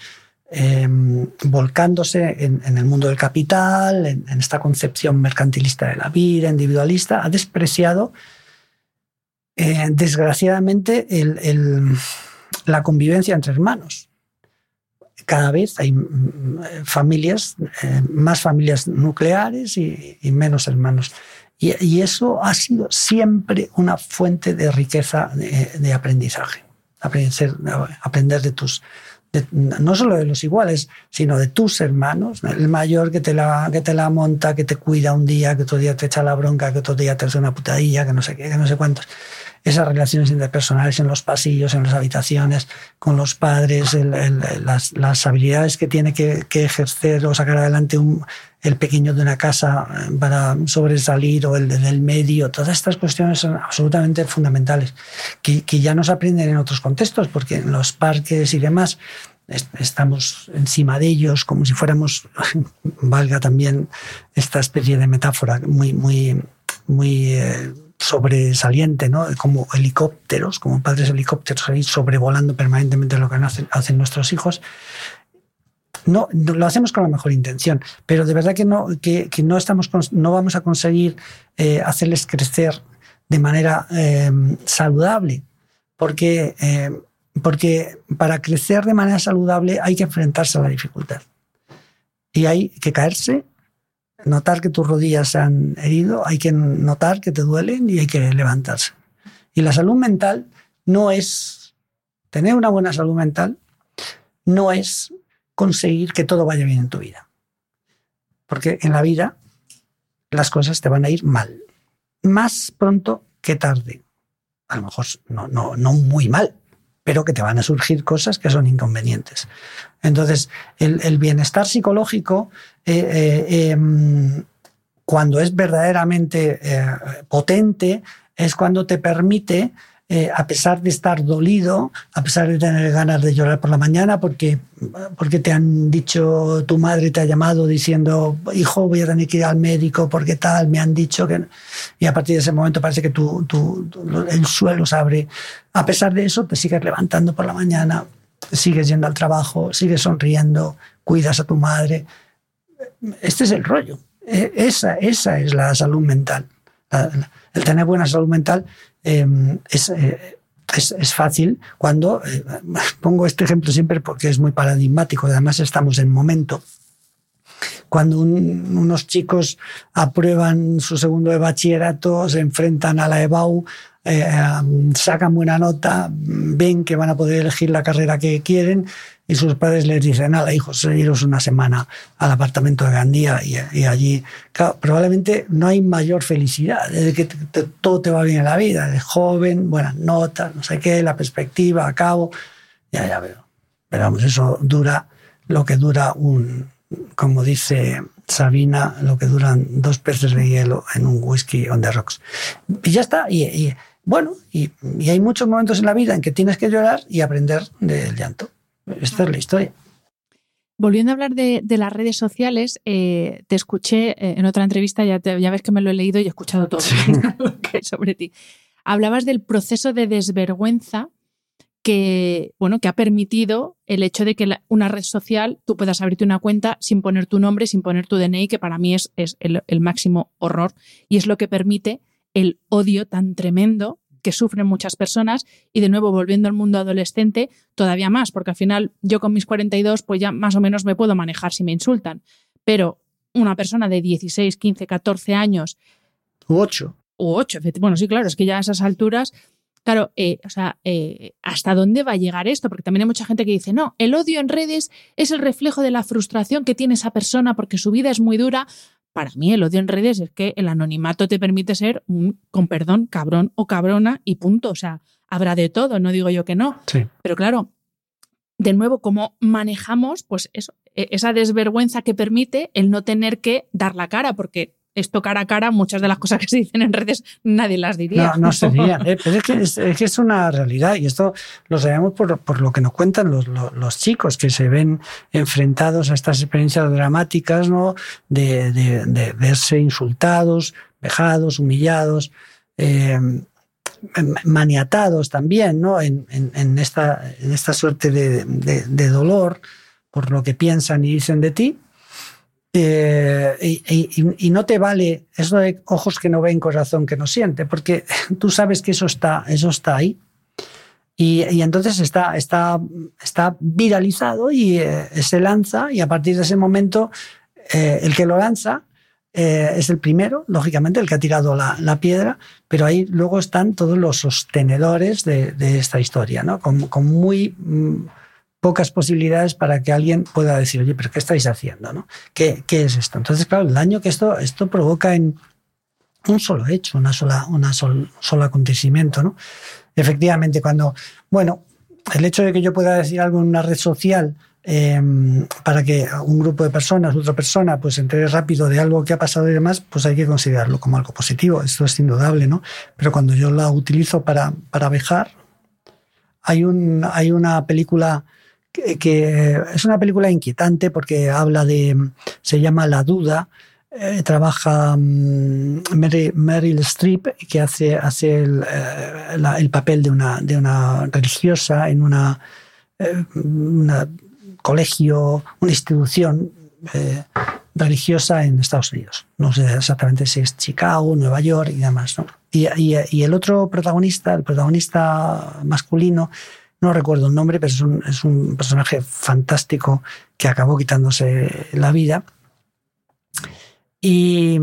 Em, volcándose en, el mundo del capital, en, esta concepción mercantilista de la vida, individualista, ha despreciado, eh, desgraciadamente, la convivencia entre hermanos. Cada vez hay mm, familias, eh, más familias nucleares y, menos hermanos. Y, eso ha sido siempre una fuente de riqueza de, de aprendizaje. Aprender, aprender de tus no solo de los iguales, sino de tus hermanos, el mayor que te, la, que te la monta, que te cuida un día, que otro día te echa la bronca, que otro día te hace una putadilla, que no sé qué, que no sé cuántos. Esas relaciones interpersonales en los pasillos, en las habitaciones, con los padres, las, habilidades que tiene que, ejercer o sacar adelante un, el pequeño de una casa eh, para sobresalir o el del medio, todas estas cuestiones son absolutamente fundamentales, que, que ya no se aprenden en otros contextos, porque en los parques y demás estamos encima de ellos como si fuéramos, valga también esta especie de metáfora muy, muy, muy eh, sobresaliente, ¿no? como helicópteros, como padres helicópteros ahí sobrevolando permanentemente lo que hacen, hacen nuestros hijos. No, lo hacemos con la mejor intención, pero de verdad que no, que, no, estamos, no vamos a conseguir eh, hacerles crecer de manera eh, saludable, porque porque para crecer de manera saludable hay que enfrentarse a la dificultad. Y hay que caerse, notar que tus rodillas se han herido, hay que notar que te duelen y hay que levantarse. Y la salud mental no es, tener una buena salud mental, no es conseguir que todo vaya bien en tu vida. Porque en la vida las cosas te van a ir mal. Más pronto que tarde. A lo mejor no, muy mal, pero que te van a surgir cosas que son inconvenientes. Entonces, el, bienestar psicológico, eh, eh, em, cuando es verdaderamente eh, potente, es cuando te permite eh, a pesar de estar dolido, a pesar de tener ganas de llorar por la mañana, porque, porque te han dicho, tu madre te ha llamado diciendo, hijo, voy a tener que ir al médico, porque tal, me han dicho que... Y a partir de ese momento parece que tu, tu, el suelo se abre. A pesar de eso, te sigues levantando por la mañana, sigues yendo al trabajo, sigues sonriendo, cuidas a tu madre. Este es el rollo. E, esa, esa es la salud mental. El tener buena salud mental Em, eh, es, es, fácil cuando, eh, pongo este ejemplo siempre porque es muy paradigmático, además estamos en momento, cuando unos chicos aprueban su segundo de bachillerato, se enfrentan a la EBAU, eh, sacan buena nota, ven que van a poder elegir la carrera que quieren y sus padres les dicen, nada, hijos, iros una semana al apartamento de Gandía y, allí, probablemente no hay mayor felicidad, desde que todo te va bien en la vida, de joven, buenas notas, no sé qué, la perspectiva, a cabo, ya, ya veo. Pero vamos, eso dura lo que dura un, como dice Sabina, lo que duran dos peces de hielo en un whisky on the rocks. Y ya está, y, bueno, y hay muchos momentos en la vida en que tienes que llorar y aprender del llanto. Esta es la historia. Volviendo a hablar de, las redes sociales, eh, te escuché eh, en otra entrevista, ya, ya, ves que me lo he leído y he escuchado todo sobre ti. Hablabas del proceso de desvergüenza que, bueno, que ha permitido el hecho de que una red social tú puedas abrirte una cuenta sin poner tu nombre, sin poner tu DNI, que para mí es, es el, máximo horror y es lo que permite el odio tan tremendo que sufren muchas personas y de nuevo volviendo al mundo adolescente todavía más, porque al final yo con mis 42 pues ya más o menos me puedo manejar si me insultan, pero una persona de 16, 15, 14 años. U 8. U 8, bueno, sí, claro, es que ya a esas alturas Claro, eh, o sea, eh, ¿hasta dónde va a llegar esto? Porque también hay mucha gente que dice, no, el odio en redes es el reflejo de la frustración que tiene esa persona porque su vida es muy dura. Para mí el odio en redes es que el anonimato te permite ser un, con perdón, cabrón o cabrona y punto. O sea, habrá de todo, no digo yo que no. Sí. Pero claro, de nuevo, cómo manejamos pues eso, e, esa desvergüenza que permite el no tener que dar la cara, porque esto cara a cara, muchas de las cosas que se dicen en redes nadie las diría. No, no se dirían, ¿eh? pero es que es, que es, una realidad y esto lo sabemos por, por lo que nos cuentan los, los, chicos que se ven enfrentados a estas experiencias dramáticas, ¿no? De, de, verse insultados, vejados, humillados. Eh, maniatados también ¿no? En, en, en, esta, en esta suerte de, de dolor por lo que piensan y dicen de ti eh, y, no te vale eso de ojos que no ven, corazón que no siente, porque tú sabes que eso está, eso está ahí. Y, entonces está, está, está viralizado y eh, se lanza y a partir de ese momento eh, el que lo lanza es el primero, lógicamente, el que ha tirado la, piedra, pero ahí luego están todos los sostenedores de, esta historia, ¿no? con, con muy mm, pocas posibilidades para que alguien pueda decir, oye, pero ¿qué estáis haciendo? ¿no? ¿Qué, ¿Qué, es esto? Entonces, claro, el daño que esto, esto provoca en un solo hecho, una sola, una sol, solo acontecimiento. ¿no? Efectivamente, cuando, bueno, el hecho de que yo pueda decir algo en una red social em, para que un grupo de personas, otra persona, pues entere rápido de algo que ha pasado y demás, pues hay que considerarlo como algo positivo. Esto es indudable, ¿no? Pero cuando yo la utilizo para, para vejar, hay, un, hay una película es una película inquietante porque habla de, se llama La Duda, eh, trabaja mm, Meryl, Streep, que hace, hace el, eh, papel de una, de una religiosa en una, eh, colegio, una institución religiosa en Estados Unidos. No sé exactamente si es Chicago, Nueva York y demás. Y, y el otro protagonista, el protagonista masculino, no recuerdo el nombre, pero es un, personaje fantástico que acabó quitándose la vida. Y,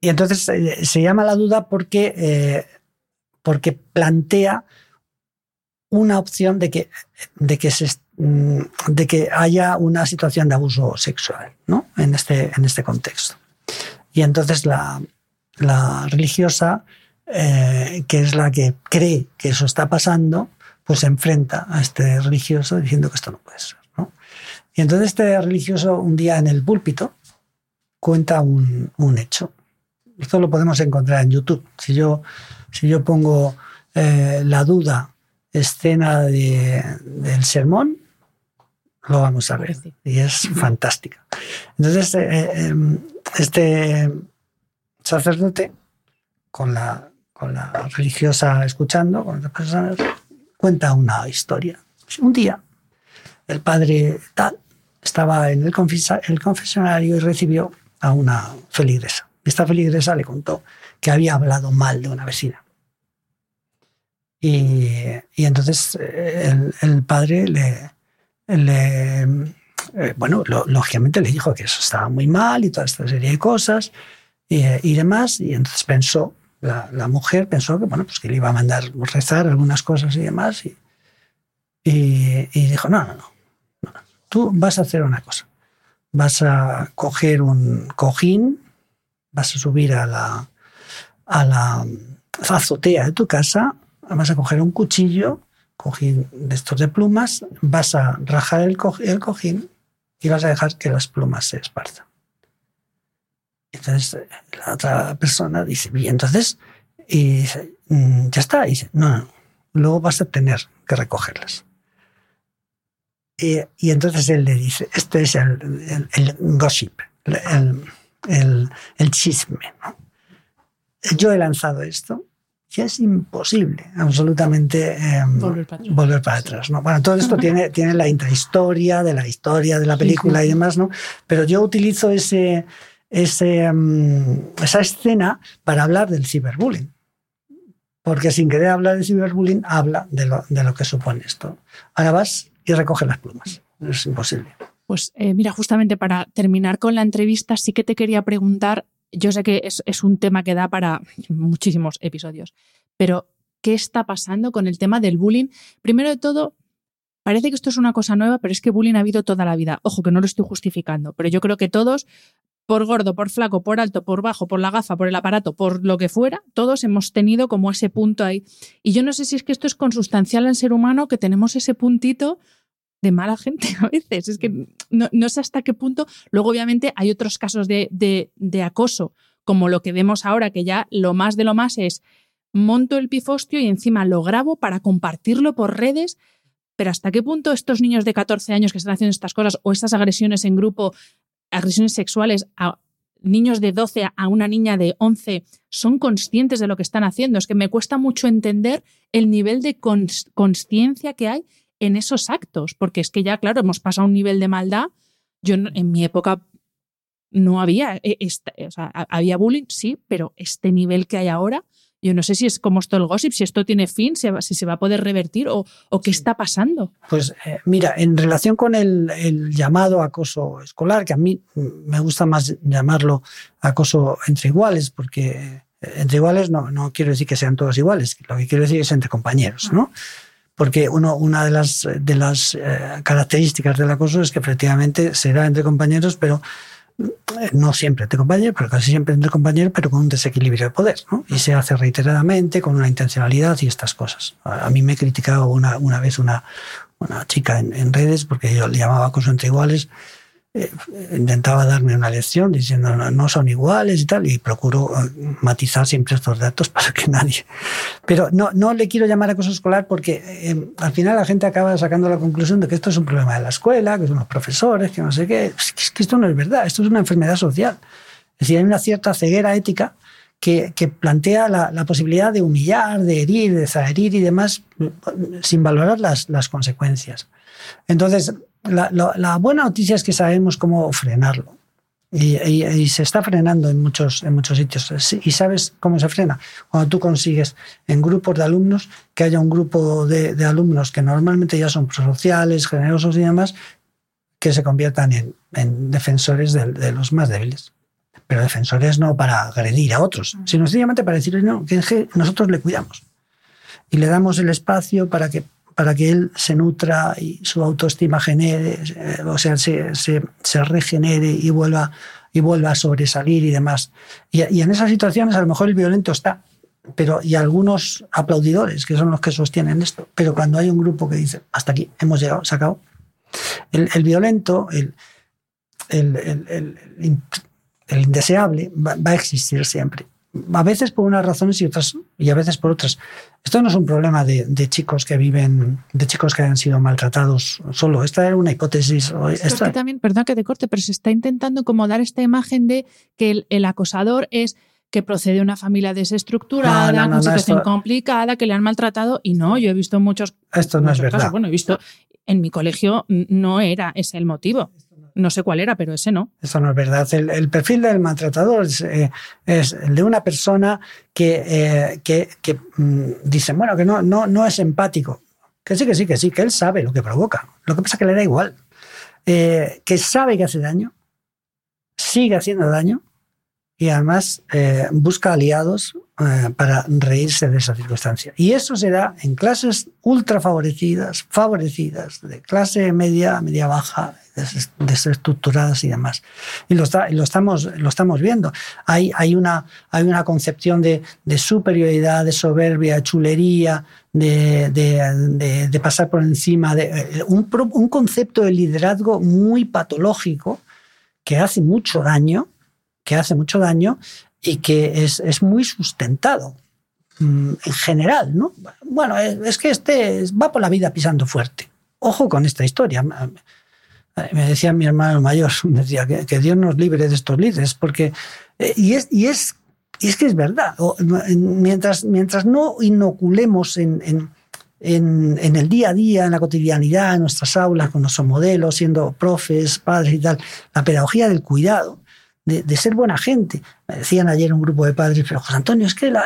entonces eh, se llama la duda porque, eh, porque plantea una opción de que, de, que se, mm, de que haya una situación de abuso sexual ¿no? en, este, en este contexto. Y entonces la, religiosa, eh, que es la que cree que eso está pasando, pues se enfrenta a este religioso diciendo que esto no puede ser. ¿no? Y entonces este religioso un día en el púlpito cuenta un, hecho. Esto lo podemos encontrar en YouTube. Si yo, si yo pongo eh, la duda, escena del sermón, lo vamos a ver. Y es fantástica. Entonces, eh, eh, este sacerdote, con la, con la religiosa escuchando, con otras personas, cuenta una historia. Un día, el padre tal estaba en el, confesionario y recibió a una feligresa. Esta feligresa le contó que había hablado mal de una vecina. Y, entonces eh, el, padre le, eh, bueno, lógicamente le dijo que eso estaba muy mal y toda esta serie de cosas y, y demás. Y entonces pensó la, mujer pensó que, bueno, pues que le iba a mandar rezar algunas cosas y demás. Y, y, dijo, no, no, no, Tú vas a hacer una cosa. Vas a coger un cojín, vas a subir a la, a la azotea de tu casa, vas a coger un cuchillo, cojín de estos de plumas, vas a rajar el, el cojín y vas a dejar que las plumas se esparzan. Entonces la otra persona dice, y entonces, y mm, ya está. Y dice, no, no, luego vas a tener que recogerlas. y entonces él le dice, este es el, el, gossip, el, el chisme. Yo he lanzado esto y es imposible absolutamente em, volver para atrás. ¿no? Bueno, todo esto tiene, tiene la intrahistoria de la historia de la película y demás, ¿no? pero yo utilizo ese, em, esa escena para hablar del ciberbullying. Porque sin querer hablar de ciberbullying, habla de lo, de lo que supone esto. Ahora vas y recoge las plumas. Es imposible. Pues eh, mira, justamente para terminar con la entrevista, sí que te quería preguntar, yo sé que es, un tema que da para muchísimos episodios, pero ¿qué está pasando con el tema del bullying? Primero de todo, parece que esto es una cosa nueva, pero es que bullying ha habido toda la vida. Ojo, que no lo estoy justificando, pero yo creo que todos, por gordo, por flaco, por alto, por bajo, por la gafa, por el aparato, por lo que fuera, todos hemos tenido como ese punto ahí. Y yo no sé si es que esto es consustancial al ser humano, que tenemos ese puntito de mala gente a veces. Es que mm. no, sé hasta qué punto. Luego, obviamente, hay otros casos de, de, acoso, como lo que vemos ahora, que ya lo más de lo más es monto el pifostio y encima lo grabo para compartirlo por redes. Pero hasta qué punto estos niños de 14 años que están haciendo estas cosas o estas agresiones en grupo, agresiones sexuales a niños de 12 a una niña de 11, son conscientes de lo que están haciendo. Es que me cuesta mucho entender el nivel de conciencia que hay en esos actos, porque es que ya, claro, hemos pasado un nivel de maldad. Yo en mi época no había, eh, o sea, había bullying, sí, pero este nivel que hay ahora, yo no sé si es como esto el gossip, si esto tiene fin, si, se va a poder revertir o, o qué está pasando. Pues eh, mira, en relación con el, el, llamado acoso escolar, que a mí me gusta más llamarlo acoso entre iguales, porque eh, entre iguales no, no quiero decir que sean todos iguales, lo que quiero decir es entre compañeros, ¿no? porque uno, una de las, de las eh, características del acoso es que efectivamente será entre compañeros, pero no siempre entre compañeros, pero casi siempre entre compañeros, pero con un desequilibrio de poder, ¿no? Y se hace reiteradamente, con una intencionalidad y estas cosas. A, mí me he criticado una, una vez una, una chica en, en, redes porque yo le llamaba acoso entre iguales eh, intentaba darme una lección diciendo no, son iguales y tal, y procuro eh, matizar siempre estos datos para que nadie. Pero no, no le quiero llamar acoso escolar porque eh, al final la gente acaba sacando la conclusión de que esto es un problema de la escuela, que son los profesores, que no sé qué. Es que esto no es verdad, esto es una enfermedad social. Es decir, hay una cierta ceguera ética que, que, plantea la, la, posibilidad de humillar, de herir, de zaherir y demás sin valorar las, las consecuencias. Entonces, la, buena noticia es que sabemos cómo frenarlo. Y, se está frenando en muchos, en muchos sitios. ¿Y sabes cómo se frena? Cuando tú consigues en grupos de alumnos que haya un grupo de, alumnos que normalmente ya son sociales, generosos y demás, que se conviertan en, defensores de, los más débiles. Pero defensores no para agredir a otros, sino sencillamente para decirles no, que nosotros le cuidamos. Y le damos el espacio para que para que él se nutra y su autoestima genere, eh, o sea, se, se, regenere y vuelva, y vuelva a sobresalir y demás. Y, en esas situaciones a lo mejor el violento está, pero y algunos aplaudidores, que son los que sostienen esto, pero cuando hay un grupo que dice, hasta aquí, hemos llegado, se acabó, el, el violento, el, el, el, indeseable va a existir siempre a veces por unas razones y otras y a veces por otras. Esto no es un problema de, chicos que viven, de chicos que han sido maltratados solo. Esta era una hipótesis. Esta... también, perdón que te corte, pero se está intentando como dar esta imagen de que el, acosador es que procede de una familia desestructurada, con situación complicada, que le han maltratado. Y no, yo he visto muchos. Esto no es verdad. Bueno, he visto en mi colegio no era ese el motivo. No sé cuál era, pero ese no. Eso no es verdad. El, perfil del maltratador es, eh, el de una persona que, eh, que, mm, dice, bueno, que no, no, no es empático. Que sí, que sí, que sí, que él sabe lo que provoca. Lo que pasa es que le da igual. Eh, que sabe que hace daño, sigue haciendo daño y además busca aliados para reírse de esa circunstancia. Y eso se da en clases ultra favorecidas, favorecidas, de clase media, media baja, desestructuradas y demás. Y lo, lo, estamos, lo estamos viendo. Hay, hay, una, hay una concepción de, superioridad, de soberbia, de chulería, de, de, pasar por encima, de eh, un, un concepto de liderazgo muy patológico que hace mucho daño, que hace mucho daño y que es, es muy sustentado mm, en general, ¿no? Bueno, es, que este va por la vida pisando fuerte. ojo con esta historia. Me decía mi hermano mayor, decía que, Dios nos libre de estos líderes, porque, eh, y, es, y, es, y es que es verdad, mientras, mientras no inoculemos en, en, en, el día a día, en la cotidianidad, en nuestras aulas, con nuestros modelos, siendo profes, padres y tal, la pedagogía del cuidado, de, ser buena gente. Me decían ayer un grupo de padres, pero José Antonio, es que la,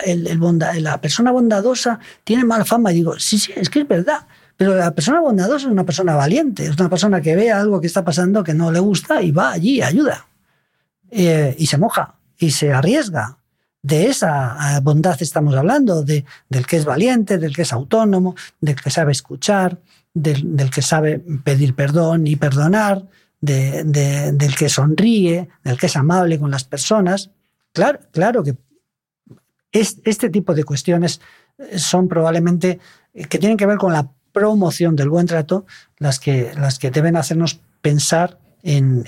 la persona bondadosa tiene mala fama. Y digo, sí, sí, es que es verdad. Pero la persona bondadosa es una persona valiente, es una persona que ve algo que está pasando que no le gusta y va allí, ayuda. Eh, y se moja, y se arriesga. De esa bondad estamos hablando, de, del que es valiente, del que es autónomo, del que sabe escuchar, del que sabe pedir perdón y perdonar, del que sonríe, del que es amable con las personas. Claro, claro que es, este tipo de cuestiones son probablemente eh, que tienen que ver con la promoción del buen trato las que, las que deben hacernos pensar en,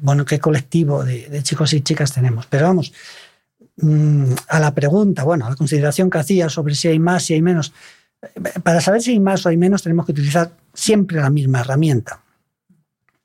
bueno, qué colectivo de, chicos y chicas tenemos. Pero vamos, mm, a la pregunta, bueno, a la consideración que hacía sobre si hay más, si hay menos. Para saber si hay más o hay menos tenemos que utilizar siempre la misma herramienta.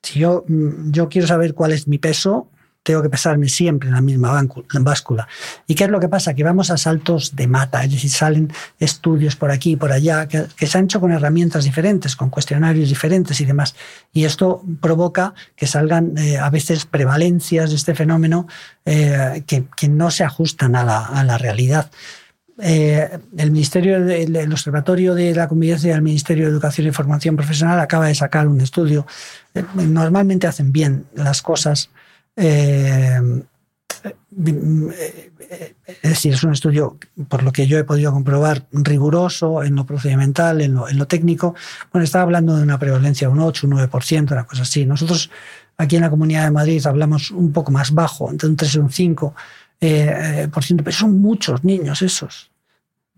Si yo, mm, yo quiero saber cuál es mi peso, tengo que pesarme siempre en la misma báscula. ¿Y qué es lo que pasa? Que vamos a saltos de mata, es decir, salen estudios por aquí y por allá que, se han hecho con herramientas diferentes, con cuestionarios diferentes y demás. Y esto provoca que salgan eh, a veces prevalencias de este fenómeno eh, que, no se ajustan a la, a la realidad. Eh, el Ministerio del Observatorio de la Convivencia del Ministerio de Educación y Formación Profesional acaba de sacar un estudio. Eh, normalmente hacen bien las cosas. Eh, es decir, es un estudio, por lo que yo he podido comprobar, riguroso en lo procedimental, en lo, técnico. Bueno, estaba hablando de una prevalencia de un 8, un 9%, una cosa así. Nosotros aquí en la Comunidad de Madrid hablamos un poco más bajo, entre un 3 y un 5%, por ciento, pero son muchos niños esos.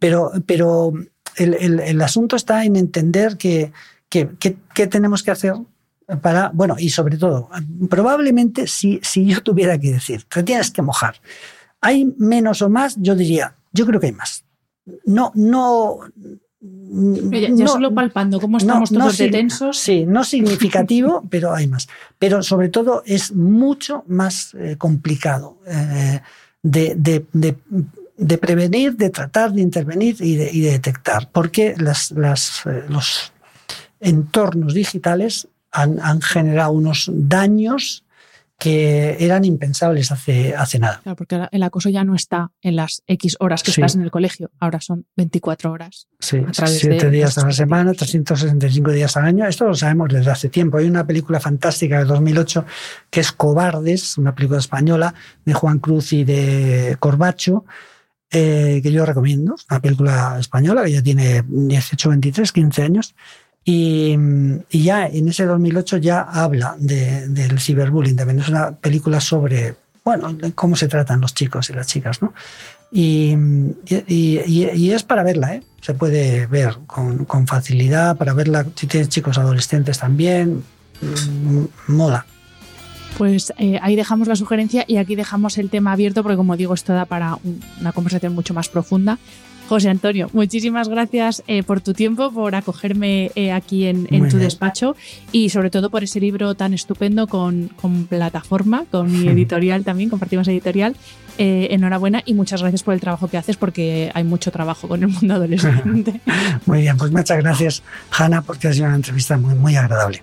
Pero, pero el, el, asunto está en entender que, que, tenemos que hacer para, bueno, y sobre todo, probablemente si, si yo tuviera que decir, te tienes que mojar, ¿hay menos o más? Yo diría, yo creo que hay más. No, no, ya, solo palpando cómo estamos todos no, tensos. Sí, no significativo, pero hay más. Pero sobre todo es mucho más eh, complicado eh, de, de, de, de prevenir, de tratar, de intervenir y de, detectar, porque las, eh, los entornos digitales han, generado unos daños que eran impensables hace, hace nada. Claro, porque el acoso ya no está en las X horas que estás en el colegio, ahora son 24 horas. Sí, 7 días a la semana, 365 días al año. Esto lo sabemos desde hace tiempo. Hay una película fantástica de 2008 que es Cobardes, una película española de Juan Cruz y de Corbacho, eh, que yo recomiendo, una película española que ya tiene 18, 23, 15 años. Y, ya en ese 2008 ya habla del ciberbullying también. Es una película sobre, bueno, cómo se tratan los chicos y las chicas, ¿no? Y, y, es para verla, ¿eh? Se puede ver con, con, facilidad, para verla si tienes chicos adolescentes también. Mm, mola. Pues eh, ahí dejamos la sugerencia y aquí dejamos el tema abierto porque como digo, esto da para una conversación mucho más profunda. José Antonio, muchísimas gracias eh, por tu tiempo, por acogerme eh, aquí en, tu despacho y sobre todo por ese libro tan estupendo con, plataforma, con mi editorial también, compartimos editorial. enhorabuena y muchas gracias por el trabajo que haces porque hay mucho trabajo con el mundo adolescente. muy bien, pues muchas gracias, Hanna, porque ha sido una entrevista muy, muy agradable.